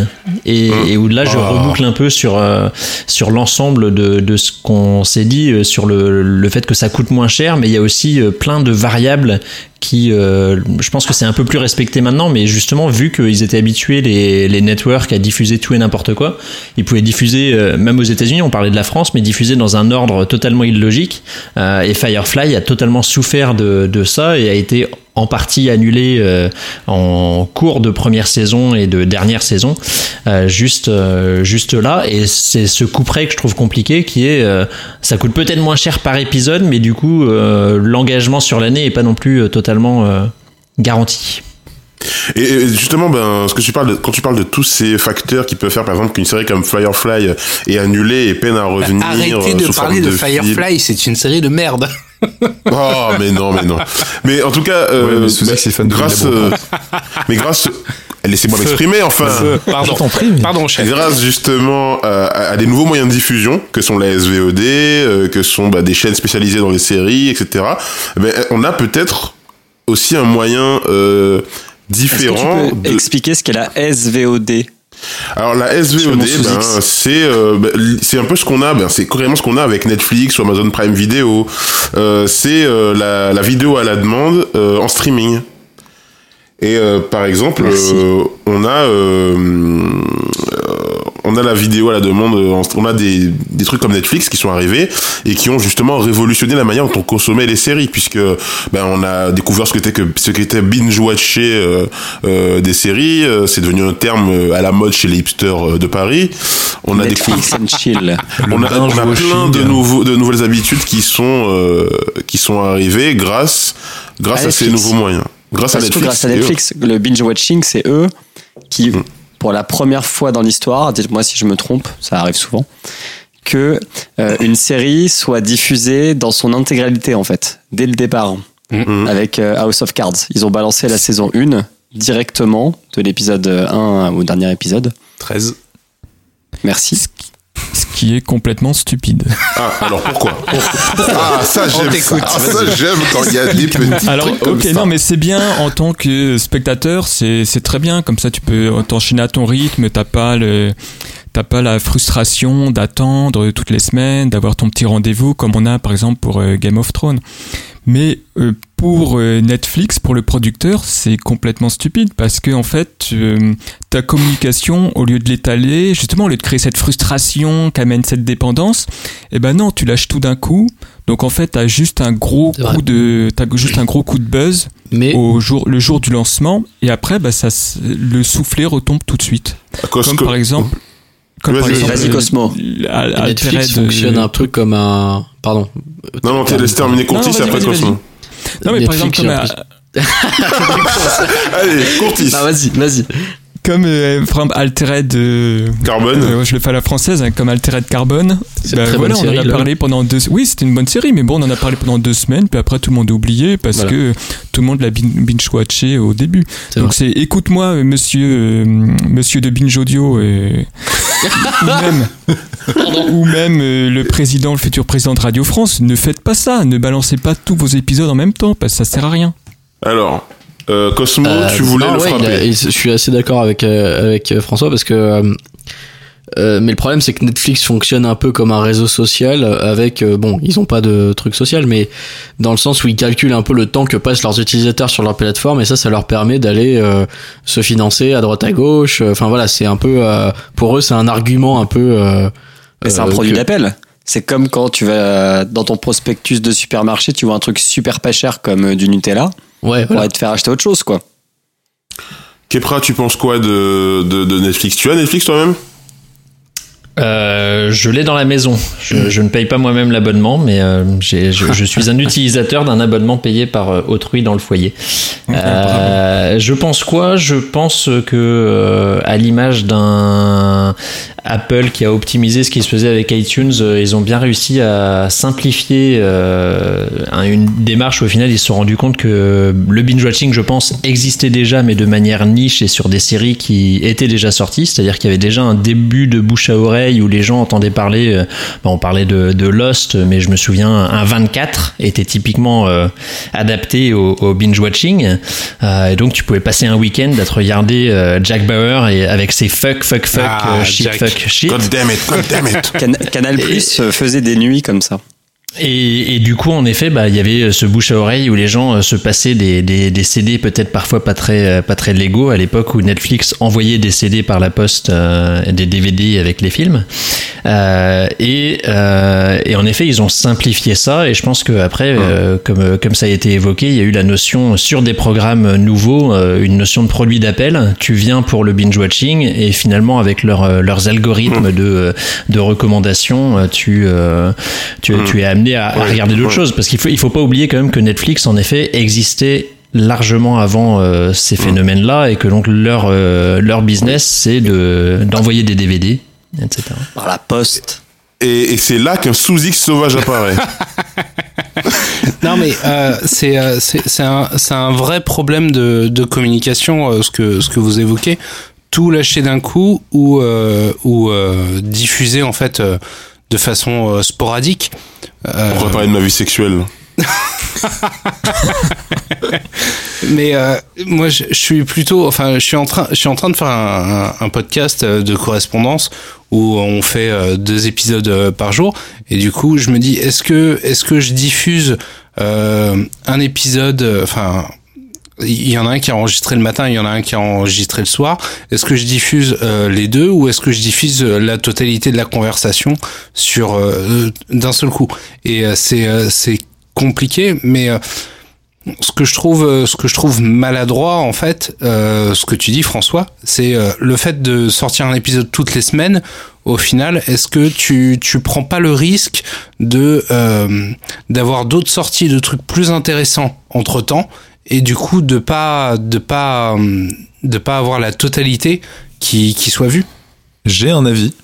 et, et où là je Ah. reboucle un peu sur euh, sur l'ensemble de, de ce qu'on s'est dit sur le, le fait que ça coûte moins cher, mais il y a aussi plein de variables qui, euh, je pense que c'est un peu plus respecté maintenant, mais justement vu qu'ils étaient habitués les, les networks à diffuser tout et n'importe quoi, ils pouvaient diffuser euh, même aux États-Unis. On parlait de la France, mais diffuser dans un ordre totalement illogique. Euh, et Firefly a totalement souffert de, de ça et a été en partie annulé euh, en cours de première saison et de dernière saison, euh, juste euh, juste là. Et c'est ce coup près que je trouve compliqué, qui est euh, ça coûte peut-être moins cher par épisode, mais du coup euh, l'engagement sur l'année est pas non plus euh, totalement euh, garanti. Et justement, ben, ce que tu parles de- quand tu parles de tous ces facteurs qui peuvent faire, par exemple, qu'une série comme Firefly est annulée et peine à revenir. Arrêtez de parler de. Firefly, c'est une série de merde. Oh, mais non, mais non. Mais en tout cas, euh, Ouais, mais bah, fan grâce, euh, mais grâce Laissez-moi m'exprimer, enfin. Pardon, mais- pardon, chef. Grâce justement euh, à, à des nouveaux moyens de diffusion, que sont la SVOD, euh, que sont bah, des chaînes spécialisées dans les séries, etc. eh ben, on a peut-être aussi un moyen euh, que différent. tu peux de- expliquer ce qu'est la SVOD Alors la SVOD, ben, c'est euh, ben, c'est un peu ce qu'on a, ben, c'est carrément ce qu'on a avec Netflix ou Amazon Prime Video. Euh, c'est euh, la, la vidéo à la demande en streaming. Et par exemple, on a on a la vidéo à la demande, euh, on a des, des trucs comme Netflix qui sont arrivés et qui ont justement révolutionné la manière dont on consommait les séries, puisque ben on a découvert ce qu'était que ce qu'était binge watcher euh, euh, des séries, euh, c'est devenu un terme à la mode chez les hipsters de Paris. On a découvert Netflix and chill. on a, on a plein de nouveaux de nouvelles habitudes qui sont euh, qui sont arrivées grâce grâce À à, ces nouveaux moyens. Grâce à Netflix. grâce à. Netflix. Le binge watching, c'est eux qui, Mm. Pour la première fois dans l'histoire, dites-moi si je me trompe, ça arrive souvent, que euh, une série soit diffusée dans son intégralité en fait, dès le départ, Mhm. avec euh, House of Cards. Ils ont balancé la saison 1 directement de l'épisode 1 au dernier épisode. 13. Merci. Qui est complètement stupide. Ah, alors pourquoi Ah, ça j'aime ça. Ah, ça j'aime quand il y a des petits Alors, trucs comme ok, ça. non, mais c'est bien en tant que spectateur, c'est c'est très bien. Comme ça, tu peux t'enchaîner à ton rythme. T'as pas le, t'as pas la frustration d'attendre toutes les semaines, d'avoir ton petit rendez-vous comme on a par exemple pour euh, Game of Thrones. Mais euh, pour euh, Netflix, pour le producteur, c'est complètement stupide parce que en fait, euh, ta communication, au lieu de l'étaler, justement, au lieu de créer cette frustration qu'amène cette dépendance, eh ben non, tu lâches tout d'un coup. Donc en fait, t'as juste un gros C'est vrai. coup de, t'as juste un gros coup de buzz Mais au jour, le jour du lancement, et après, bah, ça, le soufflet retombe tout de suite. À cause Comme que- par exemple, comme par Vas-y, exemple, vas-y, euh, Cosmo. Al- Netflix Altered, fonctionne un peu comme un. Pardon. Non, non, t'es laisse terminer Courtis vas-y, après Cosmo. Non, mais par exemple, comme, j'ai euh, Allez, Courtis. Ah, vas-y, vas-y. Comme euh, Altered, euh, Carbone. euh, je le fais à la française, hein, comme Altered Carbone. C'est Bah, voilà, bonne on en a là. parlé pendant deux. Oui, c'était une bonne série, mais bon, on en a parlé pendant deux semaines, puis après tout le monde a oublié parce Voilà. que tout le monde l'a bin- binge-watché au début. Donc c'est écoute-moi, euh, monsieur, euh, monsieur de Binge Audio, ou même, ou même euh, le président, le futur président de Radio France, ne faites pas ça, ne balancez pas tous vos épisodes en même temps, parce que ça sert à rien. Alors, euh, Cosmo, Euh, tu voulais non, le ouais, frapper. a- il- je suis assez d'accord avec euh, avec euh, François parce que euh, euh, mais le problème c'est que Netflix fonctionne un peu comme un réseau social avec euh, bon ils ont pas de truc social mais dans le sens où ils calculent un peu le temps que passent leurs utilisateurs sur leur plateforme et ça ça leur permet d'aller euh, se financer à droite à gauche enfin voilà c'est un peu euh, pour eux c'est un argument un peu euh, Mais c'est un produit que- d'appel. C'est comme quand tu vas dans ton prospectus de supermarché, tu vois un truc super pas cher comme du Nutella, ouais pour voilà. te faire acheter autre chose, quoi. Kepra, tu penses quoi de, de, de Netflix? Tu as Netflix toi-même? Euh, je l'ai dans la maison. Je, je ne paye pas moi-même l'abonnement, mais euh, je, je suis un utilisateur d'un abonnement payé par euh, autrui dans le foyer. Euh, je pense quoi? Je pense que à l'image d'un Apple qui a optimisé ce qui se faisait avec iTunes, ils ont bien réussi à simplifier un- une démarche. où, Au final, ils se sont rendus compte que le binge watching, je pense, existait déjà, mais de manière niche et sur des séries qui étaient déjà sorties. C'est-à-dire qu'il y avait déjà un début de bouche à oreille où les gens entendaient parler. euh, on parlait de, de Lost, mais je me souviens, un 24 était typiquement euh, adapté au, au binge watching. Euh, et donc, tu pouvais passer un week-end à te regarder euh, Jack Bauer et avec ses fuck, fuck, fuck, Ah, euh, shit, Jack. fuck, shit. God damn it, god damn it. Can- Canal Plus faisait des nuits comme ça. Et, et du coup, en effet, bah, il y avait ce bouche à oreille où les gens euh, se passaient des, des, des CD peut-être parfois pas très, euh, pas très légaux à l'époque où Netflix envoyait des CD par la poste, euh, des DVD avec les films. Euh, et, euh, et en effet, ils ont simplifié ça. Et je pense que après, euh, comme, comme ça a été évoqué, il y a eu la notion sur des programmes nouveaux, euh, une notion de produit d'appel. Tu viens pour le binge watching et finalement avec leur, euh, leurs algorithmes de, de recommandations, euh, tu, euh, tu, tu es amené à, à Ouais, regarder d'autres ouais. choses. Parce qu'il faut, il faut pas oublier quand même que Netflix, en effet, existait largement avant euh, ces phénomènes-là et que donc leur, euh, leur business, c'est de, d'envoyer des DVD, etc. Par la poste. Et, et c'est là qu'un sous-X sauvage apparaît. non mais euh, c'est euh, c'est c'est un c'est un vrai problème de de communication euh, ce que ce que vous évoquez tout lâcher d'un coup ou euh, ou euh, diffuser en fait euh, de façon euh, sporadique Euh, On va parler de ma vie sexuelle. mais euh, moi je, je suis plutôt enfin je suis en train je suis en train de faire un, un, un podcast euh, de correspondance où on fait euh, deux épisodes euh, par jour et du coup je me dis est-ce que est-ce que je diffuse euh, un épisode euh, enfin il y en a un qui est enregistré le matin, il y en a un qui est enregistré le soir. Est-ce que je diffuse euh, les deux ou est-ce que je diffuse euh, la totalité de la conversation sur euh, d'un seul coup? Et c'est c'est compliqué, mais ce que je trouve ce que je trouve maladroit en fait, ce que tu dis François, c'est le fait de sortir un épisode toutes les semaines. Au final, est-ce que tu tu prends pas le risque de d'avoir d'autres sorties de trucs plus intéressants entre temps et du coup de pas de pas euh, de pas avoir la totalité qui qui soit vue. J'ai un avis.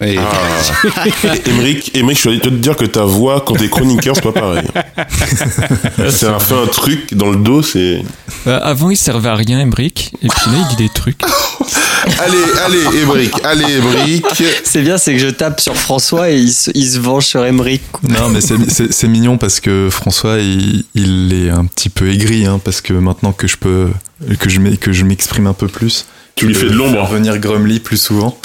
Et- Émeric, Émeric, je suis allé te dire que ta voix, quand t'es chroniqueur, c'est pas pareil. C'est un fait un truc dans le dos, c'est. Euh, avant, il servait à rien, Embrick. Et puis là, il dit des trucs. Allez, allez, Émeric, allez, Émeric. C'est bien, c'est que je tape sur François et il se, il se venge sur Emmerich. Non, mais c'est- mignon parce que François, il, il est un petit peu aigri, hein, parce que maintenant que je peux, que je que je m'exprime un peu plus, Tu lui fais de l'ombre. venir Grumly plus souvent.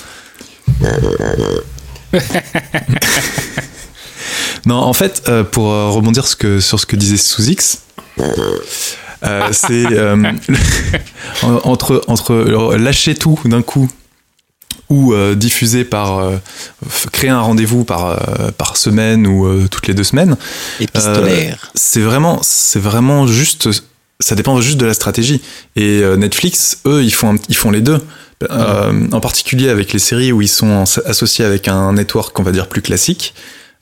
non, en fait, euh, pour euh, rebondir ce que, sur ce que disait Sous-X, euh, c'est euh, entre, entre lâcher tout d'un coup ou diffuser par créer un rendez-vous par, par semaine ou toutes les deux semaines Épistolaire. c'est vraiment, c'est vraiment juste, ça dépend juste de la stratégie. Et euh, Netflix, eux, ils font, un- ils font les deux. Euh, en particulier avec les séries où ils sont associés avec un network, on va dire, plus classique.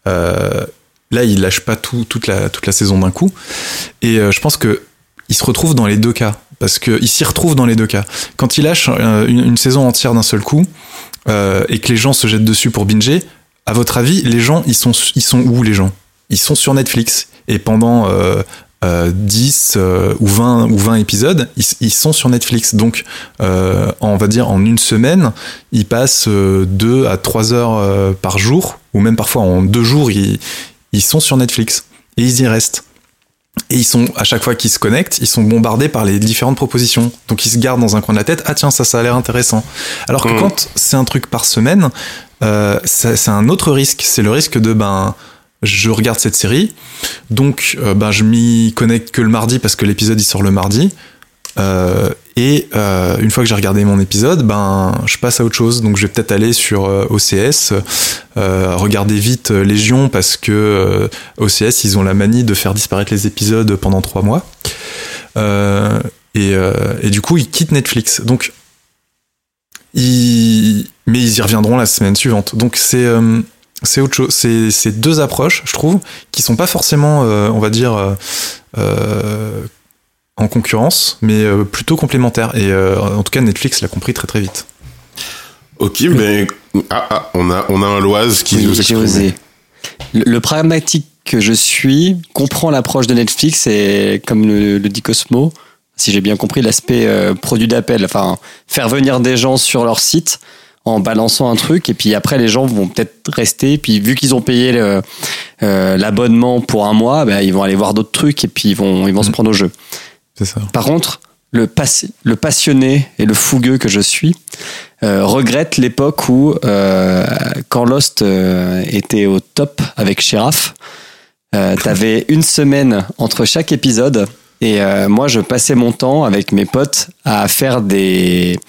Euh, là, ils lâchent pas tout, toute, la, toute la saison d'un coup. Et euh, je pense que ils se retrouvent dans les deux cas. Parce qu'ils s'y retrouvent dans les deux cas. Quand ils lâchent une, une saison entière d'un seul coup, et que les gens se jettent dessus pour binger, à votre avis, les gens, ils sont, ils sont où les gens? Ils sont sur Netflix. Et pendant euh, euh, 10 euh, ou 20 ou 20 épisodes, ils, ils sont sur Netflix. Donc, euh, on va dire en une semaine, ils passent 2 à 3 heures euh, par jour, ou même parfois en deux jours, ils, ils sont sur Netflix. Et ils y restent. Et ils sont, à chaque fois qu'ils se connectent, ils sont bombardés par les différentes propositions. Donc ils se gardent dans un coin de la tête, ah tiens, ça, ça a l'air intéressant. Alors que Mm. quand c'est un truc par semaine, euh, c'est un autre risque. C'est le risque de, ben, je regarde cette série, donc ben, je m'y connecte que le mardi parce que l'épisode il sort le mardi. Euh, et euh, une fois que j'ai regardé mon épisode, ben je passe à autre chose. Donc je vais peut-être aller sur OCS, regarder vite Légion parce que OCS ils ont la manie de faire disparaître les épisodes pendant trois mois. Et, et du coup ils quittent Netflix. Donc ils... mais ils y reviendront la semaine suivante. Donc c'est c'est autre chose. C'est c'est deux approches, je trouve, qui sont pas forcément, euh, on va dire, euh, euh, en concurrence, mais euh, plutôt complémentaires. Et euh, en tout cas, Netflix l'a compris très très vite. Ok, mais. Ah, ah, on a, on a un Loise qui Oui, nous j'ai exprime. osé. Le, le pragmatique que je suis comprend l'approche de Netflix et comme le, le dit Cosmo, si j'ai bien compris l'aspect euh, produit d'appel, enfin faire venir des gens sur leur site en balançant un truc et puis après les gens vont peut-être rester puis vu qu'ils ont payé le, euh, l'abonnement pour un mois, ben, ils vont aller voir d'autres trucs et puis ils vont ils vont se Mhm. prendre au jeu. C'est ça. Par contre, le, pas- le passionné et le fougueux que je suis euh, regrette l'époque où, euh, quand Lost était au top avec Sheriff, t'avais une semaine entre chaque épisode. Et euh, moi, je passais mon temps avec mes potes à faire des,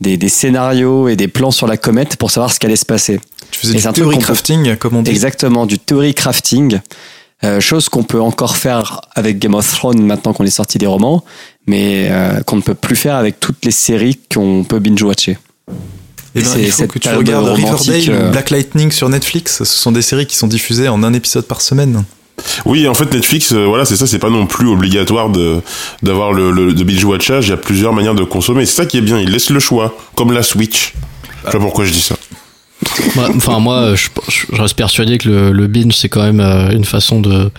des, des scénarios et des plans sur la comète pour savoir ce qu'allait se passer. Tu faisais Et du theory qu'on peut- crafting, comme on dit. Exactement, du theory crafting. Euh, chose qu'on peut encore faire avec Game of Thrones maintenant qu'on est sorti des romans, mais euh, qu'on ne peut plus faire avec toutes les séries qu'on peut binge-watcher. Et ben, il faut cette que tu regardes Riverdale ou Black Lightning sur Netflix. Ce sont des séries qui sont diffusées en un épisode par semaine. Oui, en fait, Netflix, euh, voilà, c'est ça, c'est pas non plus obligatoire de d'avoir le, le de binge watchage. Il y a plusieurs manières de consommer. C'est ça qui est bien. Ils laissent le choix, comme la Switch. Je sais pas pourquoi je dis ça. Moi- Enfin, moi, je, je- reste persuadé que le, le binge, c'est quand même euh, une façon de,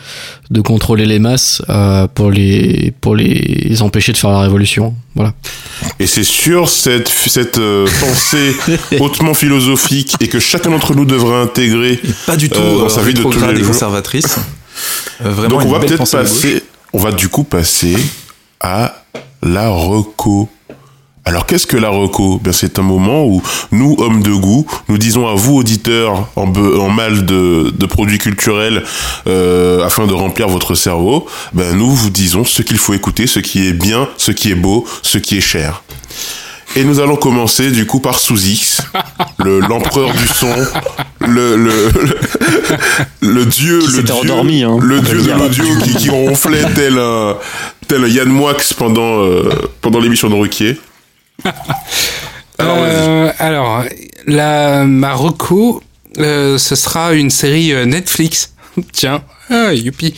de contrôler les masses euh, pour, les, pour les empêcher de faire la révolution. Voilà. Et c'est sur cette, cette euh, pensée hautement philosophique et que chacun d'entre nous devrait intégrer Pas du tout Euh, dans euh, sa vie de tous les et jours. conservatrice. Euh, vraiment Donc on va peut-être passer, on va du coup passer à la reco. Alors qu'est-ce que la reco? Ben, C'est un moment où nous, hommes de goût, nous disons à vous, auditeurs, en, be- en mal de, de produits culturels, euh, afin de remplir votre cerveau, ben, nous vous disons ce qu'il faut écouter, ce qui est bien, ce qui est beau, ce qui est cher. Et nous allons commencer du coup par Sous X, le l'empereur du son, le le, le, le dieu, Qui le dieu, endormi, hein, le dieu de l'audio qui, qui ronflait tel un tel un Yann Moix pendant euh, pendant l'émission de Ruquier. Alors. Euh, alors, la Marocco, euh, ce sera une série euh, Netflix. Tiens, ah, youpi.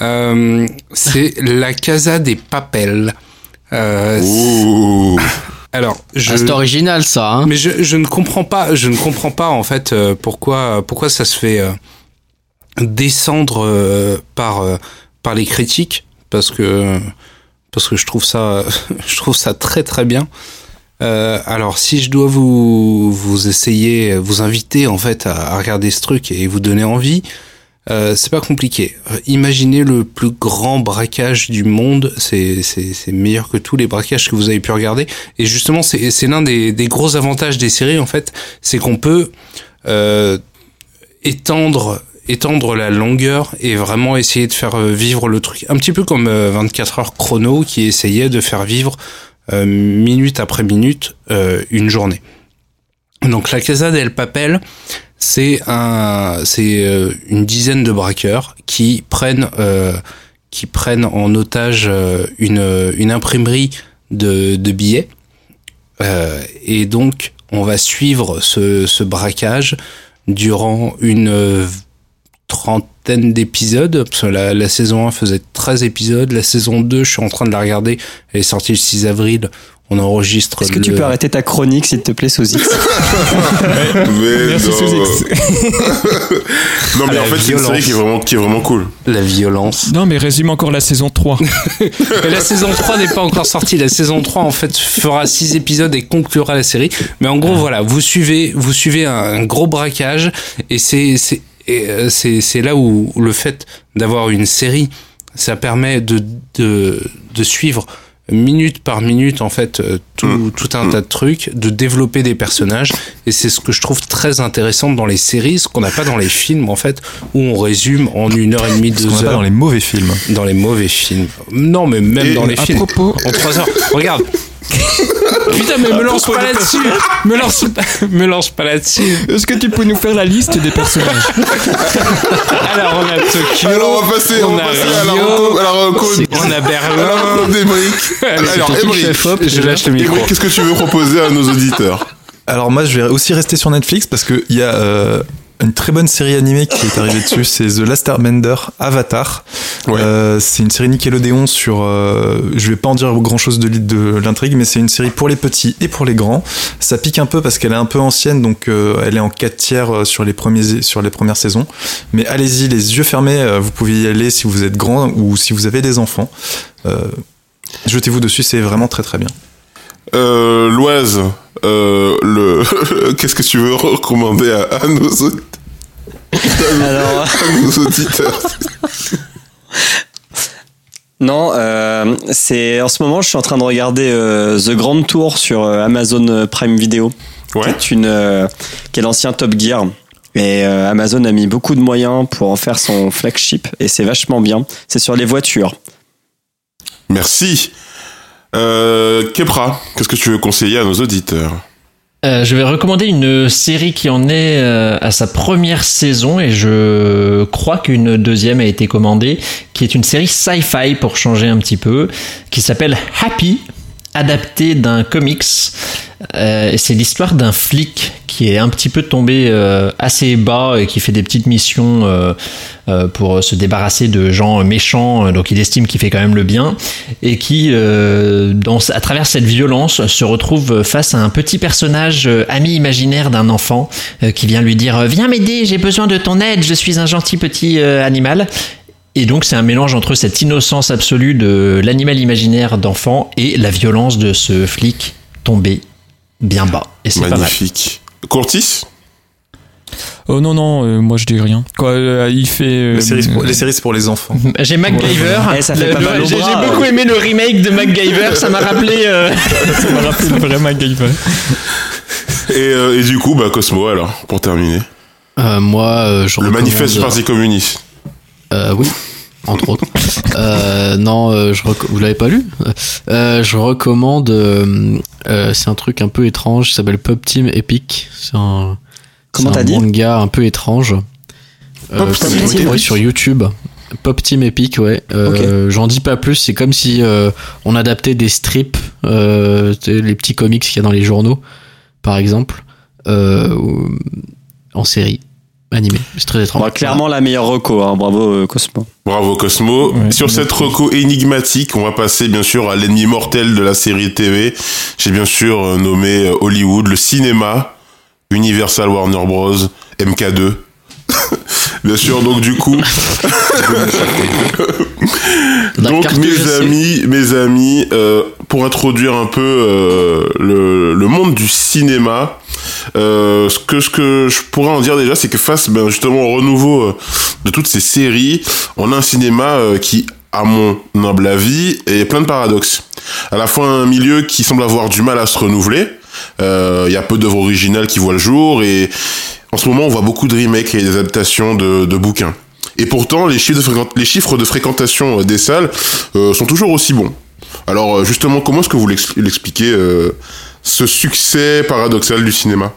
Euh, c'est La Casa des Papels. Euh, Ouh. Alors, je, C'est original, ça. Hein mais je, je ne comprends pas, je ne comprends pas en fait euh, pourquoi pourquoi ça se fait euh, descendre euh, par euh, par les critiques parce que parce que je trouve ça je trouve ça très très bien. Euh, alors si je dois vous vous essayer vous inviter en fait à, à regarder ce truc et vous donner envie, euh, c'est pas compliqué. Imaginez le plus grand braquage du monde, c'est meilleur que tous les braquages que vous avez pu regarder. Et justement, c'est l'un des des gros avantages des séries en fait, c'est qu'on peut euh, étendre étendre la longueur et vraiment essayer de faire euh, vivre le truc un petit peu comme euh, 24 heures chrono qui essayait de faire vivre minute après minute une journée. Donc la Casa del Papel, c'est un, c'est euh, une dizaine de braqueurs qui prennent, euh, qui prennent en otage euh, une, une imprimerie de, billets. Et donc on va suivre ce, ce braquage durant une trentaine d'épisodes. La, la saison 1 faisait 13 épisodes. La saison 2, je suis en train de la regarder. Elle est sortie le 6 avril. On enregistre. Est-ce que le- tu peux arrêter ta chronique, s'il te plaît, Sous X Mais Merci non. Non mais en fait c'est une série qui est vraiment qui est vraiment cool. La violence. Non, mais résume encore la saison 3. Mais la saison 3 n'est pas encore sortie. La saison 3, en fait, fera 6 épisodes et conclura la série. Mais en gros, voilà, vous suivez, vous suivez un, un gros braquage et c'est, c'est, et, euh, c'est, c'est là où le fait d'avoir une série, ça permet de, de, de suivre minute par minute en fait euh, tout, tout un tas de trucs, de développer des personnages et c'est ce que je trouve très intéressant dans les séries, ce qu'on n'a pas dans les films en fait où on résume en une heure et demie, Ce qu'on deux a pas heures dans les mauvais films. dans les mauvais films. Non, mais même Et dans les à films. propos- En 3 heures. Regarde. Putain, mais me lance pas là-dessus. Me lance, pas- me lance pas là-dessus. Est-ce que tu peux nous faire la liste des personnages Alors, on a Tokyo. Alors on va passer, on, on va a passer à la Rio, reco, à la reco, On a Berlin. Alors chef-op, Je lâche le micro. Qu'est-ce que tu veux proposer à nos auditeurs Alors moi, je vais aussi rester sur Netflix parce qu'il y a euh, une très bonne série animée qui est arrivée dessus. C'est The Last Airbender Avatar. Ouais. Euh, c'est une série Nickelodeon sur. euh, je vais pas en dire grand chose de, l'intrigue, mais c'est une série pour les petits et pour les grands. Ça pique un peu parce qu'elle est un peu ancienne, donc euh, elle est en 4 tiers euh, sur les premiers sur les premières saisons. Mais allez-y, les yeux fermés, euh, vous pouvez y aller si vous êtes grand ou si vous avez des enfants. Euh, Jetez-vous dessus, c'est vraiment très très bien. Euh, Loise, euh, le qu'est-ce que tu veux recommander à, à nos aud- Alors, à nos auditeurs non, euh, c'est en ce moment, je suis en train de regarder euh, The Grand Tour sur Amazon Prime Video, Ouais. qui est une, qui est l'ancien Top Gear. Et Amazon a mis beaucoup de moyens pour en faire son flagship, et c'est vachement bien. C'est sur les voitures. Merci. Euh, Kepra, qu'est-ce que tu veux conseiller à nos auditeurs Euh, je vais recommander une série qui en est euh, à sa première saison et je crois qu'une deuxième a été commandée, qui est une série sci-fi pour changer un petit peu, qui s'appelle Happy, adapté d'un comics. Euh, c'est l'histoire d'un flic qui est un petit peu tombé euh, assez bas et qui fait des petites missions euh, pour se débarrasser de gens méchants, donc il estime qu'il fait quand même le bien, et qui, à travers cette violence, se retrouve face à un petit personnage ami imaginaire d'un enfant qui vient lui dire Viens m'aider, j'ai besoin de ton aide, je suis un gentil petit animal. Et donc c'est un mélange entre cette innocence absolue de l'animal imaginaire d'enfant et la violence de ce flic tombé bien bas. Et c'est pas mal. Magnifique. Courtis Oh non, non, euh, moi je dis rien. Quoi, euh, il fait. euh, Les séries, c'est pour- les séries, c'est pour les enfants. J'ai MacGyver. Eh, ça fait Le- pas le- mal au J'ai bras, j'ai beaucoup aimé le remake de MacGyver. Ça m'a rappelé. euh, ça m'a rappelé le vrai MacGyver. et, euh, et du coup, bah, Cosmo, alors, pour terminer. Euh, moi, euh, je Le manifeste du Parti communiste. Euh, oui, entre autres. Euh, non, euh, je rec- vous l'avez pas lu? Euh, Je recommande. euh, euh, c'est un truc un peu étrange. Ça s'appelle Pop Team Epic. C'est un. Comment c'est t'as un dit? manga un peu étrange. Pop Team ouais, Epic sur YouTube. Pop Team Epic, ouais. Euh, J'en dis pas plus. C'est comme si euh, on adaptait des strips, euh, tu sais, les petits comics qu'il y a dans les journaux, par exemple, euh, ou- en série animée. C'est très étrange. Bon, clairement la meilleure reco, hein. bravo euh, Cosmo. Bravo Cosmo. Ouais, Sur cette reco énigmatique, on va passer bien sûr à l'ennemi mortel de la série TV. J'ai bien sûr euh, nommé euh, Hollywood, le cinéma, Universal Warner Bros, MK2. Bien sûr, donc du coup, donc mes amis, mes amis, euh, pour introduire un peu euh, le, le monde du cinéma, euh, ce que ce que je pourrais en dire déjà, c'est que face ben, justement au renouveau de toutes ces séries, on a un cinéma qui, à mon humble avis, est plein de paradoxes. À la fois un milieu qui semble avoir du mal à se renouveler. Euh, Il y a peu d'œuvres originales qui voient le jour et en ce moment on voit beaucoup de remakes et des adaptations de, de bouquins. Et pourtant, les chiffres de, fréquent- les chiffres de fréquentation euh, des salles euh, sont toujours aussi bons. Alors euh, justement, comment est-ce que vous l'ex- l'expliquez euh, ce succès paradoxal du cinéma?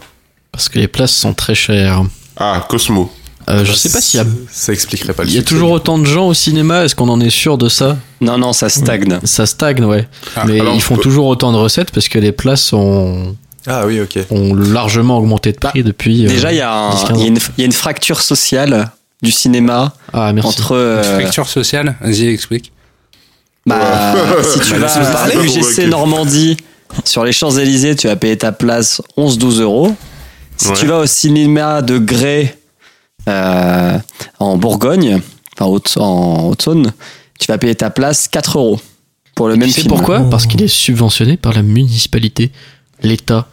Parce que les places sont très chères. Ah, Cosmo. Euh, je sais pas s'il y a, Ça expliquerait pas le il y a succès. toujours autant de gens au cinéma. Est-ce qu'on en est sûr de ça? Non, non, ça stagne. Ça stagne, ouais. Ah, Mais alors, ils font euh, toujours autant de recettes parce que les places ont, Ah oui, ok. ont largement augmenté de prix depuis. euh, Déjà, il y, a un- 10-15 il y, a ans. une- il y a une fracture sociale du cinéma Ah, merci. entre. euh, Fracture sociale, vas-y, explique. bah, si tu Bah, vas parler. UGC Convaincu. Normandie sur les Champs-Élysées, tu vas payer ta place 11-12 euros. Si Ouais. tu vas au cinéma de Grès euh, en Bourgogne, enfin Haute- en Haute-Saône, tu vas payer ta place 4 euros pour le même Tu sais film. pourquoi? Parce qu'il est subventionné par la municipalité, l'État.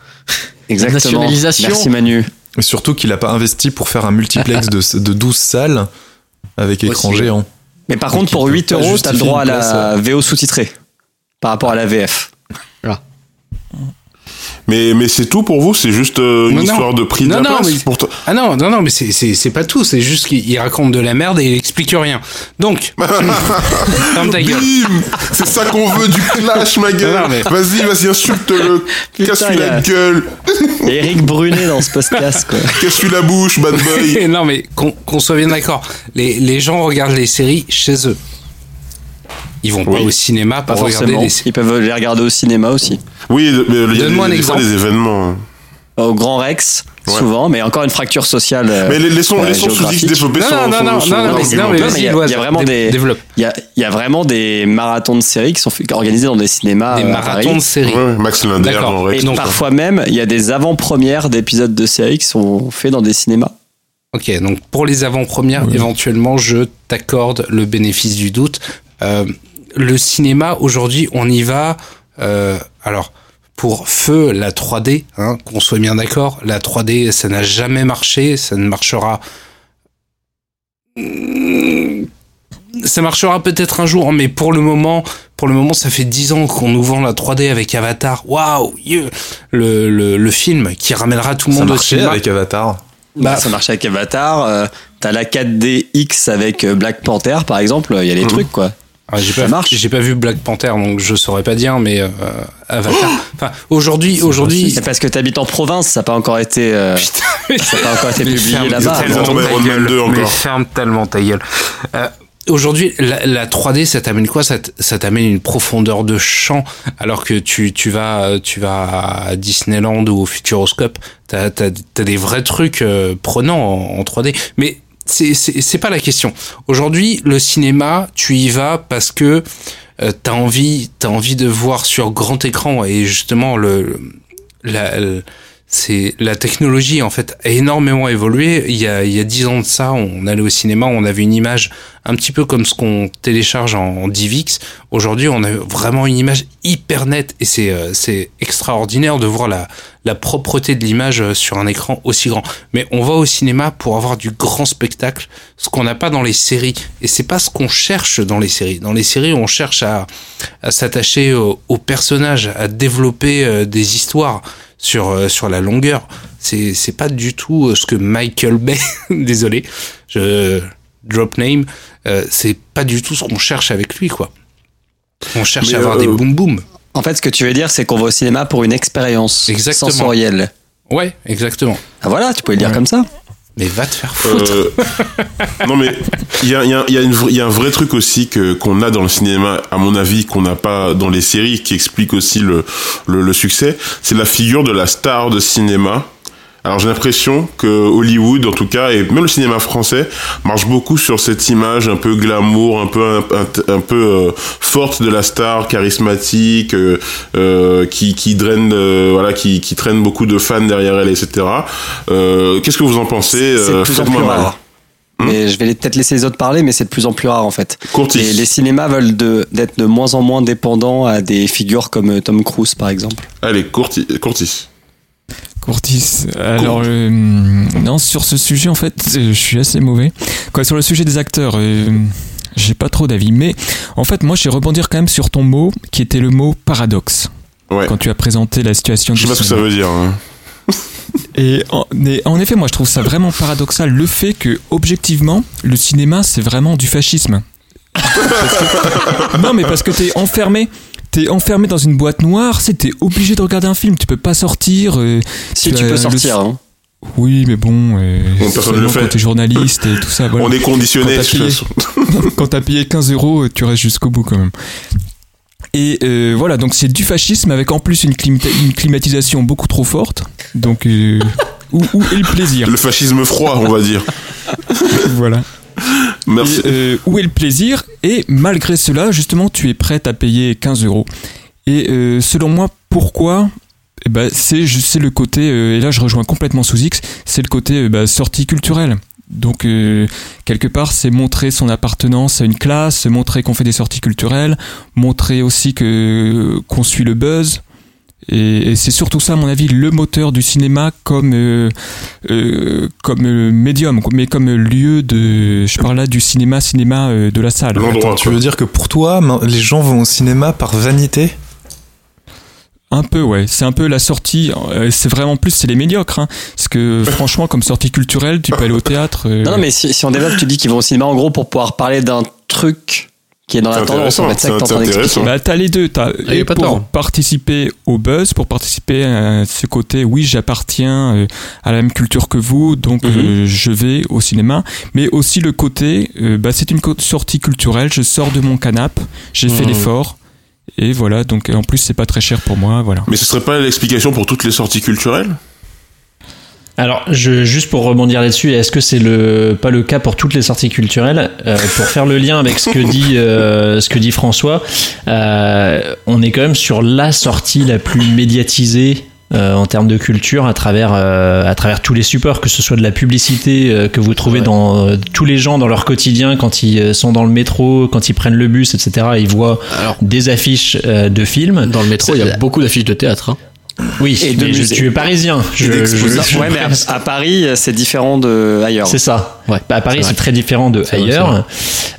Exactement. nationalisation. Merci Manu. Et surtout qu'il a pas investi pour faire un multiplex de, de 12 salles avec écran Aussi. géant. Mais par Donc, contre, pour peut 8 pas euros, t'as le justifier droit à place, la VO sous-titrée par rapport à la VF. Mais, mais c'est tout pour vous C'est juste euh, une Non, non. histoire de prix de Non, la non, place mais- pour toi Ah non, non, non, mais c'est- c'est c'est pas tout. C'est juste qu'il il raconte de la merde et il explique rien. Donc, ferme ta gueule. Bim C'est ça qu'on veut du clash, ma gueule mais- Vas-y, vas-y, insulte-le Casse-lui a- la gueule a Eric Brunet dans ce podcast, quoi. Casse-lui la bouche, bad boy non, mais qu'on qu'on soit bien d'accord. Les, les gens regardent les séries chez eux. Ils vont pas Oui. au cinéma Pas pour regarder forcément. les. Ils peuvent les regarder au cinéma aussi. Oui, mais il y a Donne-moi des, un des fois exemple. des événements. Au Grand Rex, Ouais. souvent, mais encore une fracture sociale. euh, Mais les, les sons, euh, les sons sous X géographique. développés Non, sont, non, non, sont- non, non, argumentés. non, mais il y a- vraiment des-. Il y y a vraiment des marathons de séries qui sont fait- organisés dans des cinémas. Des euh, marathons de séries. Ouais, Max Linder, D'accord. en Et Rex. donc- parfois même, il y a des avant-premières d'épisodes de séries qui sont faits dans des cinémas. Ok, donc pour les avant-premières, éventuellement, je t'accorde le bénéfice du doute. Euh, le cinéma, aujourd'hui, on y va. euh, alors, pour feu, la 3D, hein, qu'on soit bien d'accord, la 3D, ça n'a jamais marché, ça ne marchera. Hmm, Ça marchera peut-être un jour, mais pour le moment, pour le moment, ça fait 10 ans qu'on nous vend la 3D avec Avatar. Waouh, yeah. le, le, le film qui ramènera tout le monde au marchait cinéma. avec Avatar. Bah, ça marche avec Avatar. euh, T'as la 4DX avec euh, Black Panther, par exemple. Il y a des Mhm. trucs, quoi. Ah, j'ai Ça pas, marche. J'ai pas vu Black Panther, donc je saurais pas dire, mais euh, Avatar. Enfin, aujourd'hui, aujourd'hui. C'est parce que t'habites en province, ça n'a pas encore été, euh, ça n'a pas encore été publié ferme là-bas. Ils tellement attendent ta Iron Man gueule. 2 encore. Mais ferme tellement ta gueule. Euh, aujourd'hui, la, la 3D, ça t'amène quoi? Ça t'amène une profondeur de champ, alors que tu, tu vas tu vas à Disneyland ou au Futuroscope, t'as as, as des vrais trucs euh, prenants en, en 3D. Mais c'est pas la question. Aujourd'hui, le cinéma, tu y vas parce que euh, t'as envie de voir sur grand écran et justement le- c'est la technologie en fait a énormément évolué. Il y a il y a dix ans de ça, on allait au cinéma, on avait une image un petit peu comme ce qu'on télécharge en, en DivX. Aujourd'hui, on a vraiment une image hyper nette et c'est euh, c'est extraordinaire de voir la la propreté de l'image euh, sur un écran aussi grand. Mais on va au cinéma pour avoir du grand spectacle, ce qu'on n'a pas dans les séries. Et c'est pas ce qu'on cherche dans les séries. Dans les séries, on cherche à, à s'attacher au- aux personnages, à développer euh, des histoires sur euh, sur la longueur. C'est c'est pas du tout euh, ce que Michael Bay, désolé, je drop name, euh, c'est pas du tout ce qu'on cherche avec lui quoi. On cherche Mais, à avoir euh, des boom boom. En fait, ce que tu veux dire, c'est qu'on va au cinéma pour une expérience Exactement. sensorielle. Ouais, exactement. Ah voilà, tu pouvais le dire comme ça. Mais va te faire foutre. Euh, non mais il y a, un vrai truc aussi que qu'on a dans le cinéma, à mon avis, qu'on n'a pas dans les séries, qui explique aussi le, le succès. C'est la figure de la star de cinéma. Alors j'ai l'impression que Hollywood, en tout cas, et même le cinéma français, marche beaucoup sur cette image un peu glamour, un peu un, un- un peu euh, forte de la star, charismatique, euh, euh, qui qui draine, voilà, qui qui traîne beaucoup de fans derrière elle, etc. Qu'est-ce que vous en pensez C'est de plus en faites-moi plus mal. rare. Mais je vais peut-être laisser les autres parler, mais c'est de plus en plus rare en fait. Courtis. Et les cinémas veulent d'être de, moins en moins dépendants à des figures comme Tom Cruise par exemple. Allez, Courtis. Courtis. Courtis. Alors, euh, non, sur ce sujet, en fait, euh, je suis assez mauvais. Quoi, sur le sujet des acteurs, euh, j'ai pas trop d'avis. Mais, en fait, moi, je vais rebondir quand même sur ton mot, qui était le mot paradoxe. Ouais. Quand tu as présenté la situation Je sais pas ce que ça veut dire. hein. Et en, en effet, moi, je trouve ça vraiment paradoxal, le fait que, objectivement, le cinéma, c'est vraiment du fascisme. Que- non, mais parce que t'es enfermé. T'es enfermé dans une boîte noire, c'est t'es obligé de regarder un film, tu peux pas sortir. euh, Si tu peux le- sortir. hein. Oui, mais bon, euh, Bon, personne le fait. quand t'es journaliste et tout ça. Voilà. On est conditionné. Quand t'as payé. façon. Quand t'as payé 15 euros, tu restes jusqu'au bout quand même. Et euh, voilà, donc c'est du fascisme avec en plus une, climata- une climatisation beaucoup trop forte. Donc, euh, où, où est le plaisir? Le fascisme froid, on va dire. Voilà. Merci. Et, euh, où est le plaisir Et malgré cela, justement, tu es prête à payer 15 euros. Et euh, selon moi, pourquoi Eh ben, c'est le côté, euh, et là je rejoins complètement sous X, c'est le côté bah, sortie culturelle. Donc, quelque part, c'est montrer son appartenance à une classe, montrer qu'on fait des sorties culturelles, montrer aussi que qu'on suit le buzz. Et, et c'est surtout ça, à mon avis, le moteur du cinéma comme euh, euh, comme euh, médium, mais comme lieu de. Je parle là du cinéma, cinéma euh, de la salle. Tu veux dire que pour toi, les gens vont au cinéma par vanité? Un peu, ouais. C'est un peu la sortie. euh, c'est vraiment plus, c'est les médiocres. Hein, parce que franchement, comme sortie culturelle, tu peux aller au théâtre. euh, Non, non, mais si, si on développe, tu dis qu'ils vont au cinéma en gros pour pouvoir parler d'un truc qui est dans la tendance. En fait, ça que t'es en train intéressant, d'expliquer. Bah, t'as les deux. T'as Ah, et pour tort. participer au buzz, pour participer à ce côté, oui, j'appartiens euh, à la même culture que vous, donc Mhm. euh, je vais au cinéma. Mais aussi le côté, euh, bah, c'est une sortie culturelle. Je sors de mon canapé, j'ai fait Mhm. l'effort, et voilà. Donc en plus, c'est pas très cher pour moi, voilà. Mais ce serait pas l'explication pour toutes les sorties culturelles? Alors, je, juste pour rebondir là-dessus, est-ce que c'est le pas le cas pour toutes les sorties culturelles Euh, Pour faire le lien avec ce que dit euh, ce que dit François, euh, on est quand même sur la sortie la plus médiatisée. euh, en termes de culture à travers euh, à travers tous les supports que ce soit de la publicité euh, que vous trouvez Ouais. dans tous les gens dans leur quotidien quand ils sont dans le métro quand ils prennent le bus etc ils voient Alors, des affiches de films dans le métro, il y a beaucoup d'affiches de théâtre. hein. Oui Et de mais je, musées. tu es parisien je, je- je- ouais, mais à, à Paris, c'est différent de ailleurs. C'est ça. Ouais, Bah, à Paris, c'est très différent de vrai, ailleurs.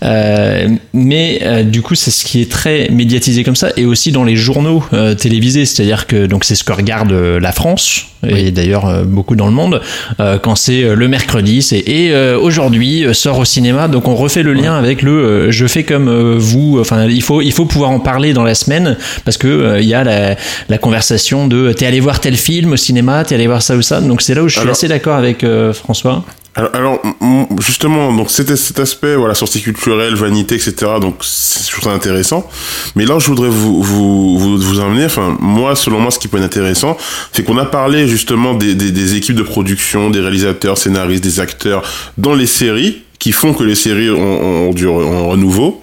Euh, mais euh, du coup, c'est ce qui est très médiatisé comme ça, et aussi dans les journaux euh, télévisés. C'est-à-dire que donc c'est ce que regarde la France et d'ailleurs euh, beaucoup dans le monde euh, quand c'est le mercredi. C'est et euh, aujourd'hui sort au cinéma. Donc on refait le lien avec le euh, je fais comme euh, vous. Enfin, il faut il faut pouvoir en parler dans la semaine parce que euh, il y a la, la conversation de t'es allé voir tel film au cinéma, t'es allé voir ça ou ça. Donc c'est là où je suis Alors- assez d'accord avec euh, François. Alors, justement, donc cet, cet aspect, voilà, sortie culturelle, vanité, etc. Donc c'est toujours intéressant. Mais là, je voudrais vous vous vous, vous emmener. Enfin, moi, selon moi, ce qui peut être intéressant, c'est qu'on a parlé justement des, des, des équipes de production, des réalisateurs, scénaristes, des acteurs dans les séries qui font que les séries ont, ont du re- ont renouveau.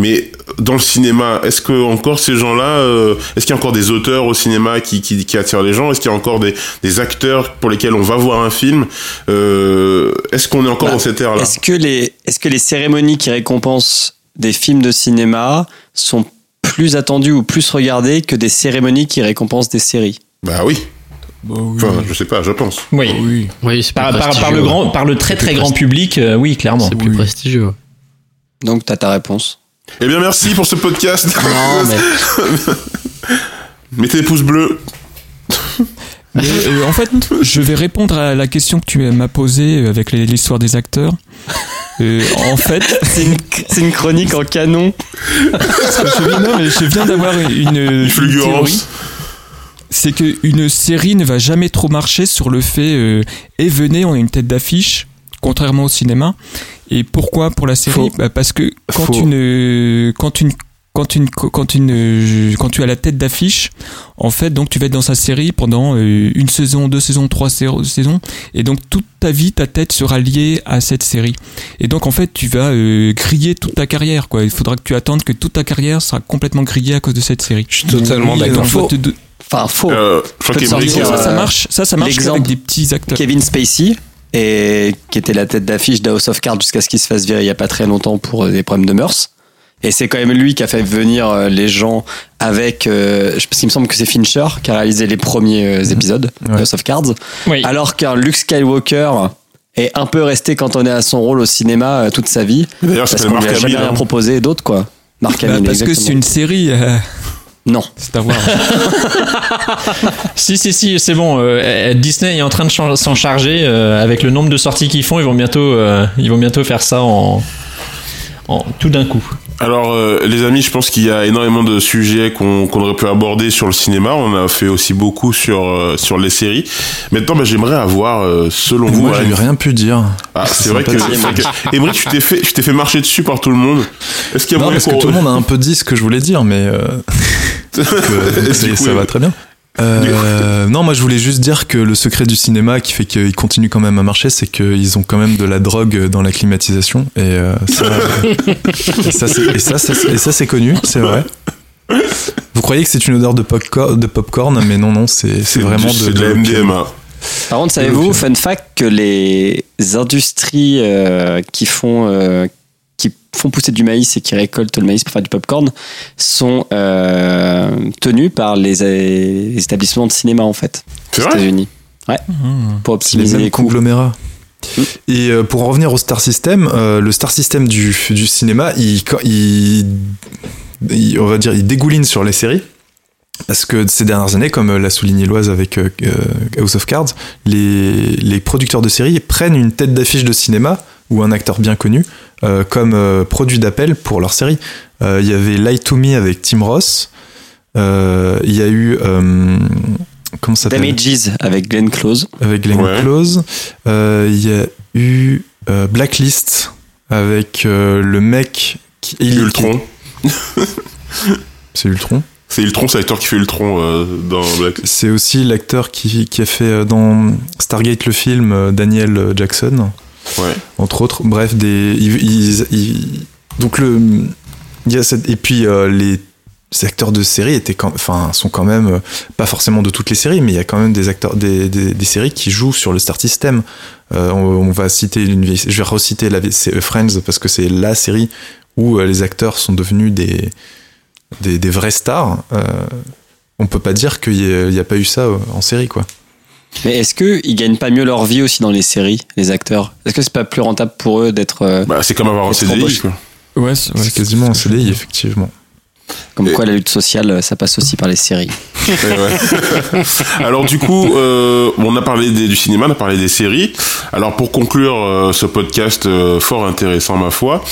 Mais dans le cinéma, est-ce que encore ces gens-là, euh, est-ce qu'il y a encore des auteurs au cinéma qui, qui, qui attirent les gens? Est-ce qu'il y a encore des, des acteurs pour lesquels on va voir un film? Euh, Est-ce qu'on est encore Bah, dans cette ère-là? Est-ce que les est-ce que les cérémonies qui récompensent des films de cinéma sont plus attendues ou plus regardées que des cérémonies qui récompensent des séries? Bah oui. Bah oui. Enfin, je sais pas, je pense. Oui. oui. Par, par, par prestigieux, le grand, par le très très grand public, euh, oui, clairement. C'est plus Oui. prestigieux. Donc t'as ta réponse. Eh bien, merci pour ce podcast. Non, mais Mettez des pouces bleus. Mais, euh, en fait, je vais répondre à la question que tu m'as posée avec les- l'histoire des acteurs. Euh, en fait, C'est une, c'est une chronique en canon. je viens, non, mais je viens d'avoir une, une, Une théorie. fulgurance. C'est qu'une série ne va jamais trop marcher sur le fait euh, et venez, on a une tête d'affiche, contrairement au cinéma. Et pourquoi pour la série Faux. Bah, Parce que quand Faux. tu ne, quand tu ne- quand tu, ne- quand, quand tu as la tête d'affiche, en fait, donc tu vas être dans sa série pendant euh, une saison, deux saisons, trois sais- saisons, et donc toute ta vie, ta tête sera liée à cette série. Et donc en fait, tu vas euh, griller toute ta carrière, quoi. Il faudra que tu attendes que toute ta carrière sera complètement grillée à cause de cette série. Je suis totalement Oui, d'accord. donc, faut te- Enfin faux. Euh, je crois ça, ça marche, ça, ça marche l'exemple- avec des petits acteurs. Kevin Spacey et qui était la tête d'affiche d'House of Cards jusqu'à ce qu'il se fasse virer il y a pas très longtemps pour euh, des problèmes de mœurs. Et c'est quand même lui qui a fait venir euh, les gens avec. Euh, je- parce qu'il me semble que c'est Fincher qui a réalisé les premiers euh, épisodes Ouais. d'House of Cards. Oui. Alors qu'un Luke Skywalker est un peu resté cantonné à son rôle au cinéma euh, toute sa vie. D'ailleurs, ça Parce qu'on lui a Marc jamais rien hein. proposé d'autre, quoi. Marc Bah, Hamill, parce que c'est une série, euh, Non. c'est à voir. Si, si, si, c'est bon. euh, Disney est en train de s'en charger. euh, avec le nombre de sorties qu'ils font, ils vont bientôt, euh, ils vont bientôt faire ça en, en tout d'un coup. Alors, euh, les amis, je pense qu'il y a énormément de sujets qu'on qu'on aurait pu aborder sur le cinéma. On a fait aussi beaucoup sur euh, sur les séries. Maintenant, bah, j'aimerais avoir, euh, selon vous, moi, j'avais rien pu dire. Ah, c'est vrai que, que- Émeric, tu t'es fait, tu t'es fait marcher dessus par tout le monde. Est-ce qu'il y a Non, parce que tout le monde a un peu dit ce que je voulais dire, mais coup, ça euh, va très bien. Euh, non, moi je voulais juste dire que le secret du cinéma qui fait qu'il continue quand même à marcher, c'est qu'ils ont quand même de la drogue dans la climatisation et euh, ça, et ça, c'est- ça, connu, c'est vrai. Vous croyez que c'est une odeur de popcorn, de popcorn mais non, non, c'est vraiment du- de, c'est de la. MDMA. Par contre, savez-vous, fun fact, que les industries euh, qui font euh, qui font pousser du maïs et qui récoltent le maïs pour faire du popcorn sont euh, tenues par les, les établissements de cinéma en fait aux États-Unis. Ouais, Mmh. pour les optimiser mêmes les coûts. conglomérats. Mm. Et euh, pour en revenir au Star System, euh, le Star System du, du cinéma, il, il, il- on va dire, il dégouline sur les séries. Parce que ces dernières années, comme l'a souligné Loise avec euh, House of Cards, les, les producteurs de séries prennent une tête d'affiche de cinéma ou un acteur bien connu euh, comme euh, produit d'appel pour leur série. Euh, Il y avait Light to Me avec Tim Ross. Euh, Il y a eu euh, comment ça s'appelle? Damages avec Glenn Close. avec Glenn Ouais. Close. Euh, Il y a eu euh, Blacklist avec euh, le mec qui Ultron. C'est Ultron. C'est Ultron, c'est l'acteur qui fait Ultron euh, dans Black. C'est aussi l'acteur qui, qui a fait euh, dans Stargate le film euh, Daniel Jackson, Entre autres. Bref, des donc le il y a cette- et puis euh, les acteurs de séries étaient enfin, sont quand même euh, pas forcément de toutes les séries, mais il y a quand même des acteurs des, des, séries qui jouent sur le Star System. Euh, on, va citer une je vais reciter la Friends parce que c'est la série où les acteurs sont devenus des des, vrais stars. Euh, on peut pas dire qu'il n'y a, pas eu ça en série, quoi. Mais est-ce qu'ils gagnent pas mieux leur vie aussi dans les séries, les acteurs? Est-ce que c'est pas plus rentable pour eux d'être euh, Bah, c'est comme avoir un CDI, quoi. Ouais, c'est ouais, quasiment un CDI, effectivement. comme Et- quoi la lutte sociale, ça passe aussi par les séries Ouais. Alors du coup, euh, on a parlé des- du cinéma, on a parlé des séries. Alors pour conclure euh, ce podcast euh, fort intéressant ma foi,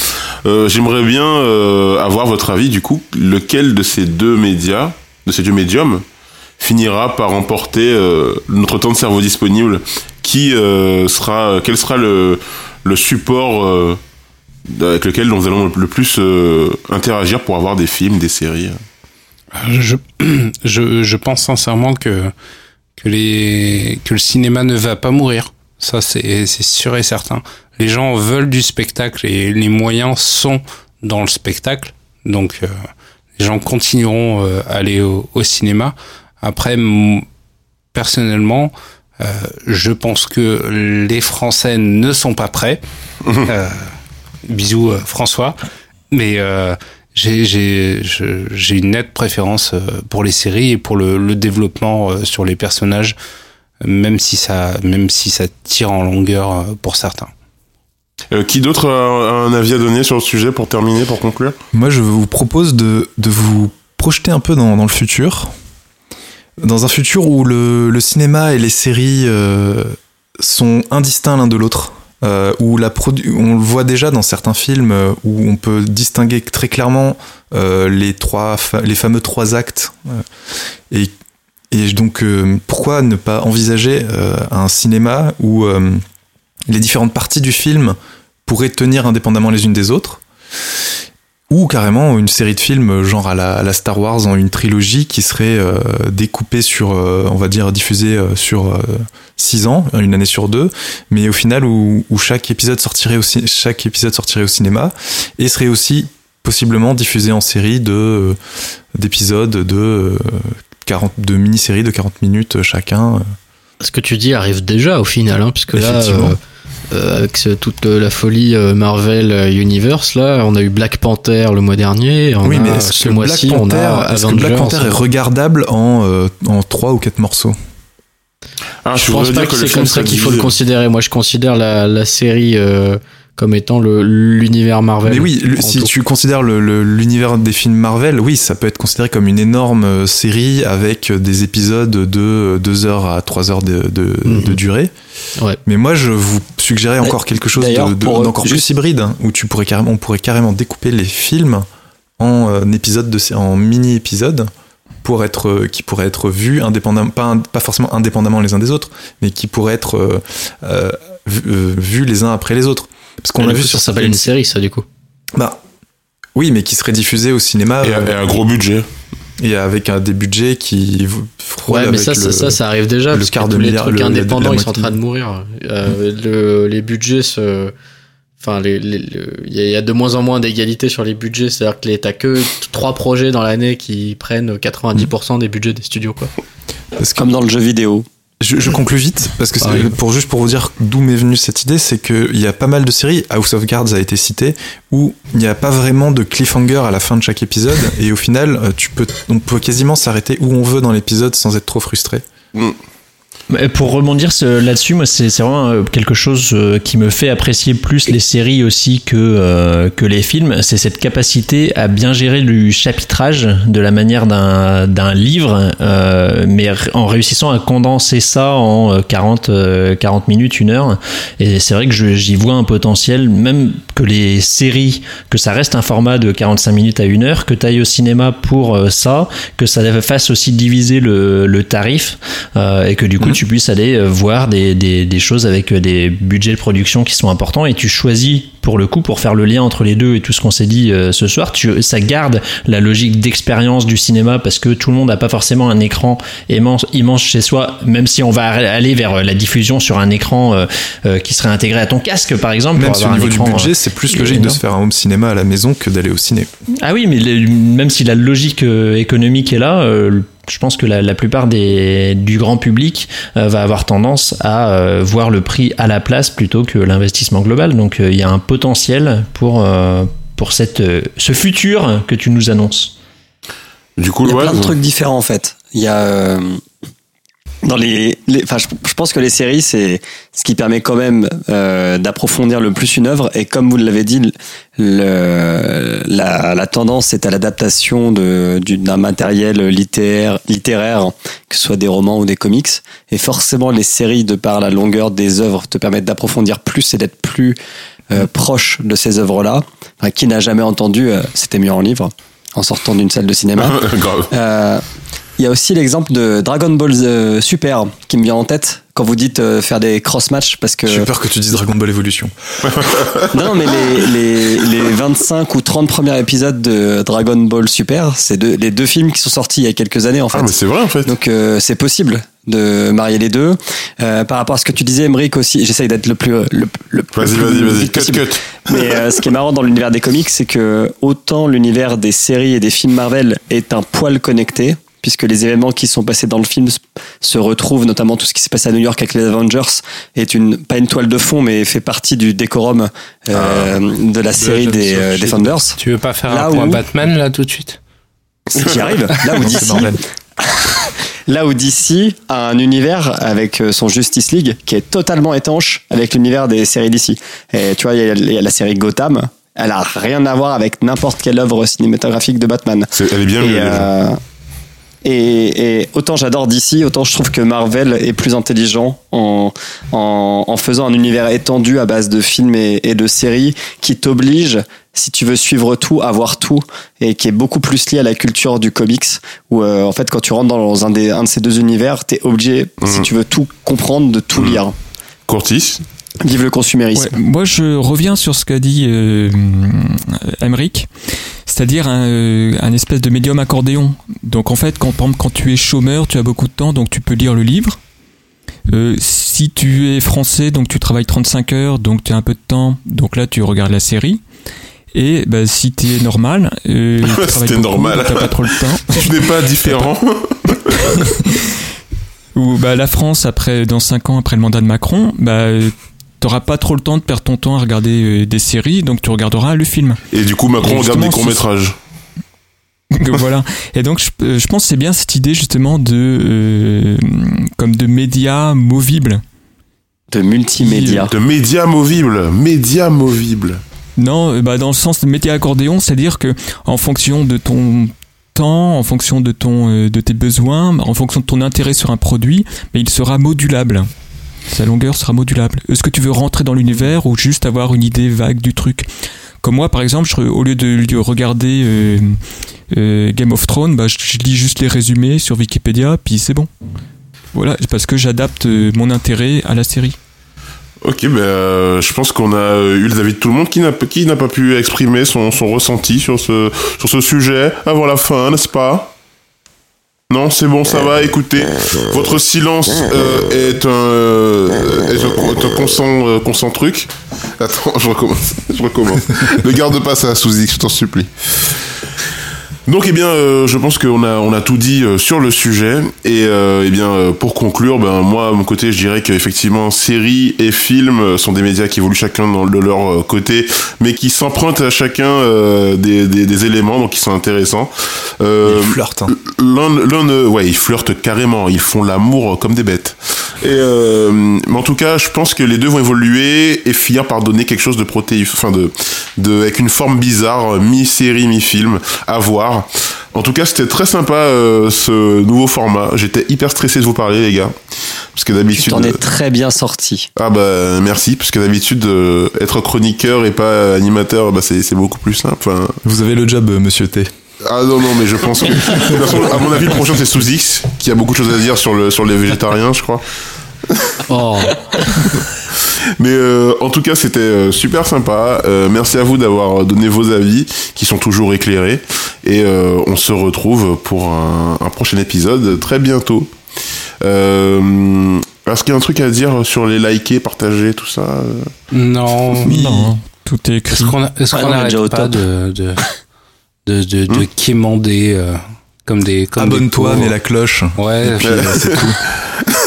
euh, j'aimerais bien euh, avoir votre avis du coup, lequel de ces deux médias, de ces deux médiums, finira par emporter euh, notre temps de cerveau disponible qui euh, sera, quel sera le, le support euh, avec lequel nous allons le plus euh, interagir pour avoir des films, des séries je, je, je pense sincèrement que, que, les, que le cinéma ne va pas mourir. Ça, c'est sûr et certain. Les gens veulent du spectacle et les moyens sont dans le spectacle. Donc, euh, les gens continueront euh, à aller au, au cinéma. Après, personnellement, euh, je pense que les Français ne sont pas prêts. Euh, bisous euh, François. Mais euh, j'ai une nette préférence euh, pour les séries et pour le, le développement euh, sur les personnages, même si ça même si ça tire en longueur euh, pour certains. Euh, Qui d'autre a un avis à donner sur le sujet pour terminer, pour conclure? Moi, je vous propose de, de vous projeter un peu dans, dans le futur. Dans un futur où le, cinéma et les séries euh, sont indistincts l'un de l'autre. Euh, où la on le voit déjà dans certains films euh, où on peut distinguer très clairement les, trois les fameux trois actes. Et, donc, pourquoi ne pas envisager un cinéma où les différentes parties du film pourraient tenir indépendamment les unes des autres ou carrément une série de films genre à la, à la Star Wars en une trilogie qui serait euh, découpée sur, euh, on va dire, diffusée euh, sur euh, six ans, une année sur deux, mais au final où, où chaque épisode sortirait au chaque épisode sortirait au cinéma et serait aussi possiblement diffusé en série de euh, d'épisodes de euh, 40 de mini-séries de 40 minutes chacun. Ce que tu dis arrive déjà au final, hein, puisque là. Euh, euh, avec ce- toute la folie euh, Marvel euh, Universe, là, on a eu Black Panther le mois dernier. On oui, a, mais ce mois-ci, on Panther, a que Black Avengers. Panther est regardable en, euh, en 3 ou 4 morceaux ah, je voudrais pense pas dire que c'est comme ça qu'il faut le considérer. Moi, je considère la, la série euh, comme étant l'univers Marvel. Mais oui, si tout. tu considères le- le- l'univers des films Marvel, oui, ça peut être considéré comme une énorme euh, série avec des épisodes de 2 heures à 3 heures de, de- Mhm. de durée. Ouais. Mais moi, je vous suggérais encore quelque chose d'ailleurs, de- d'encore plus hybride, hein, où tu pourrais carrément, on pourrait carrément découper les films en euh, épisodes de, en mini épisodes pour être euh, qui pourraient être vus indépendamment pas, pas forcément indépendamment les uns des autres mais qui pourraient être vus euh, vus les uns après les autres parce qu'on Du a coup, vu ça sur s'appelle certaines- une série, ça, du coup. bah, oui, mais qui serait diffusé au cinéma Et, euh, et un gros budget. et avec un, des budgets qui Ouais, mais avec ça, ça, le- ça, ça arrive déjà. le parce que quart de tous les milliard- trucs le- la- indépendants, la ils sont en train de mourir. Euh, le- les budgets se. Enfin, il y, a- il y a de moins en moins d'égalité sur les budgets. C'est-à-dire que les- t'as que trois projets dans l'année qui prennent 90% des budgets des studios, quoi. parce que Comme dans le jeu vidéo. Je, je conclus vite parce que c'est- pour juste pour vous dire d'où m'est venue cette idée, c'est que il y a pas mal de séries, House of Cards a été cité, où il n'y a pas vraiment de cliffhanger à la fin de chaque épisode et au final, euh, tu peux on peut quasiment s'arrêter où on veut dans l'épisode sans être trop frustré. Mais Pour rebondir là-dessus, moi, c'est vraiment euh, quelque chose euh, qui me fait apprécier plus les séries aussi que, euh, que les films. C'est cette capacité à bien gérer le chapitrage de la manière d'un livre, euh, mais en réussissant à condenser ça en euh, 40, euh, 40 minutes, une heure. Et c'est vrai que j'y vois un potentiel, même que les séries, que ça reste un format de 45 minutes à une heure, que tu ailles au cinéma pour ça, que ça fasse aussi diviser le, le tarif, euh, et que du coup tu puisses aller euh, voir des, des, des choses avec euh, des budgets de production qui sont importants, et tu choisis pour le coup, pour faire le lien entre les deux et tout ce qu'on s'est dit euh, ce soir, tu, ça garde la logique d'expérience du cinéma parce que tout le monde n'a pas forcément un écran immense, immense chez soi, même si on va aller vers la diffusion sur un écran euh, euh, qui serait intégré à ton casque par exemple. Même pour si au avoir un niveau du budget, c'est plus logique de se faire un home cinéma à la maison que d'aller au ciné. Ah oui, mais même si la logique économique est là, je pense que la, la plupart des, du grand public euh, va avoir tendance à euh, voir le prix à la place plutôt que l'investissement global. Donc euh, il y a un potentiel pour, euh, pour cette, euh, ce futur que tu nous annonces. Du coup, Il y a ouais, plein de trucs différents en fait. Il y a euh, dans les, les- enfin, je, je pense que les séries c'est ce qui permet quand même euh, d'approfondir le plus une œuvre et comme vous l'avez dit, le, la, la tendance est à l'adaptation de d'un matériel littéraire, littéraire, que ce soit des romans ou des comics. Et forcément, les séries, de par la longueur des œuvres, te permettent d'approfondir plus et d'être plus euh, proche de ces œuvres-là. Enfin, qui n'a jamais entendu, euh, c'était mieux en livre, en sortant d'une salle de cinéma. Euh, Il y a aussi l'exemple de Dragon Ball euh, Super qui me vient en tête quand vous dites euh, faire des cross-match parce que J'ai peur que tu dises Dragon Ball Evolution. non mais les, les, les 25 ou 30 premiers épisodes de Dragon Ball Super, c'est deux, les deux films qui sont sortis il y a quelques années en fait. Ah, mais c'est vrai en fait. Donc euh, c'est possible de marier les deux. Euh, par rapport à ce que tu disais, Emmerich aussi, j'essaye d'être le plus le, le, le Vas-y, plus vas-y, vas-y. Cut, possible. cut. Mais euh, ce qui est marrant dans l'univers des comics, c'est que autant l'univers des séries et des films Marvel est un poil connecté, puisque les événements qui sont passés dans le film se retrouvent, notamment tout ce qui s'est passé à New York avec les Avengers, est une pas une toile de fond, mais fait partie du décorum euh, de la série des of euh. Defenders. Tu veux pas faire Là un point où- Batman là tout de suite? J'y arrive. Là où là où DC a un univers avec euh, son Justice League qui est totalement étanche avec l'univers des séries DC. Et tu vois, il y, a- il y a la série Gotham. Elle a rien à voir avec n'importe quelle œuvre cinématographique de Batman. C'est- Elle est bien Et, mieux. euh, et, et autant j'adore DC, autant je trouve que Marvel est plus intelligent en, en, en faisant un univers étendu à base de films et, et de séries qui t'oblige, si tu veux suivre tout, à voir tout, et qui est beaucoup plus lié à la culture du comics, où euh, en fait quand tu rentres dans un, des, un de ces deux univers, t'es obligé, si Mhm. tu veux tout comprendre, de tout Mhm. lire. Courtis. Vive le consumérisme. Ouais, moi, je reviens sur ce qu'a dit euh, Emmerich, c'est-à-dire un, euh, un espèce de médium accordéon. Donc, en fait, quand, tu es chômeur, tu as beaucoup de temps, donc tu peux lire le livre. Euh, si tu es français, donc tu travailles 35 heures, donc tu as un peu de temps, donc là tu regardes la série. Et bah, si tu es normal, euh, tu Si travailles beaucoup, normal. t'as pas trop le temps. Tu n'es pas différent. Ou bah, la France, après, dans 5 ans, après le mandat de Macron, bah, t'auras pas trop le temps de perdre ton temps à regarder euh, des séries, donc tu regarderas le film. Et du coup, Macron regarde des courts-métrages. Voilà. Et donc, je, euh, je pense que c'est bien cette idée justement de euh, comme de médias movibles. De multimédia. De médias movibles. Médias movibles. Non, bah, dans le sens de médias accordéon, c'est-à-dire que en fonction de ton temps, en fonction de ton euh, de tes besoins, en fonction de ton intérêt sur un produit, mais il sera modulable. Sa longueur sera modulable. Est-ce que tu veux rentrer dans l'univers ou juste avoir une idée vague du truc? Comme moi, par exemple, au lieu de de regarder euh, euh, Game of Thrones, bah, je, lis juste les résumés sur Wikipédia, puis c'est bon. Voilà, parce que j'adapte euh, mon intérêt à la série. Ok, ben, je pense qu'on a eu les avis de tout le monde qui n'a pas pu exprimer son, ressenti sur ce sujet avant la fin, n'est-ce pas? Non, c'est bon, ça va, écoutez. Votre silence euh, est un, euh, est un, est un euh, truc. Attends, je recommence. Je recommence. Ne garde pas ça, Souzik, je t'en supplie. Donc, eh bien, euh, je pense qu'on a, on a tout dit euh, sur le sujet. Et euh, eh bien, euh, pour conclure, ben, moi, à mon côté, je dirais qu'effectivement, séries et films euh, sont des médias qui évoluent chacun dans, de leur euh, côté, mais qui s'empruntent à chacun euh, des, des, des éléments, donc qui sont intéressants. Euh, Ils flirtent, hein. L'un, l'un, ouais, ils flirtent carrément, ils font l'amour comme des bêtes. Et euh, mais en tout cas, je pense que les deux vont évoluer et finir par donner quelque chose de protéif, enfin de, de, avec une forme bizarre, mi-série, mi-film, à voir. En tout cas, c'était très sympa euh, ce nouveau format. J'étais hyper stressé de vous parler, les gars, parce que Tu d'habitude. t'en es très bien sorti. Ah bah merci, parce que d'habitude euh, être chroniqueur et pas animateur, bah c'est beaucoup plus simple. Enfin, Vous avez le job, euh, monsieur T. ah non, non, mais je pense que. De toute façon, à mon avis, le prochain, c'est sous X, qui a beaucoup de choses à dire sur, le, sur les végétariens, je crois. Oh, Mais euh, en tout cas, c'était euh, super sympa. Euh, merci à vous d'avoir donné vos avis, qui sont toujours éclairés. Et euh, on se retrouve pour un, un prochain épisode très bientôt. Euh, Est-ce qu'il y a un truc à dire sur les liker, partager, tout ça? Euh Non. Non, tout est écrit. Est-ce qu'on a- est-ce Ouais, qu'on on est n'arrête déjà au pas top. de, de, de, de, de Hmm quémander euh, comme des. Comme des Abonne-toi, mets la cloche. Ouais, Puis, euh, c'est tout.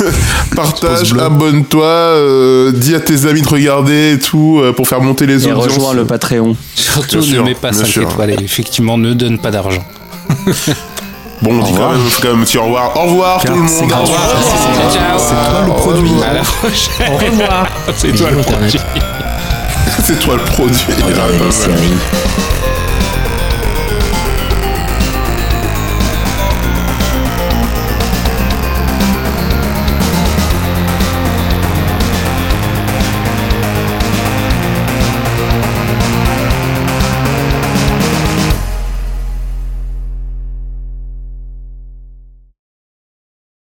Partage, abonne-toi, euh, dis à tes amis de regarder et tout euh, pour faire monter les Et audiences. rejoins le Patreon. surtout Bien ne sûr, mets pas bien 5 sûr. étoiles. Et effectivement, ne donne pas d'argent. Bon, on Au dit quand revoir. même, quand même au revoir. Au revoir Car tout le c'est monde. gratuit. C'est toi le produit. À la prochaine. Au revoir. C'est toi le produit. C'est toi le produit. Regardez les séries.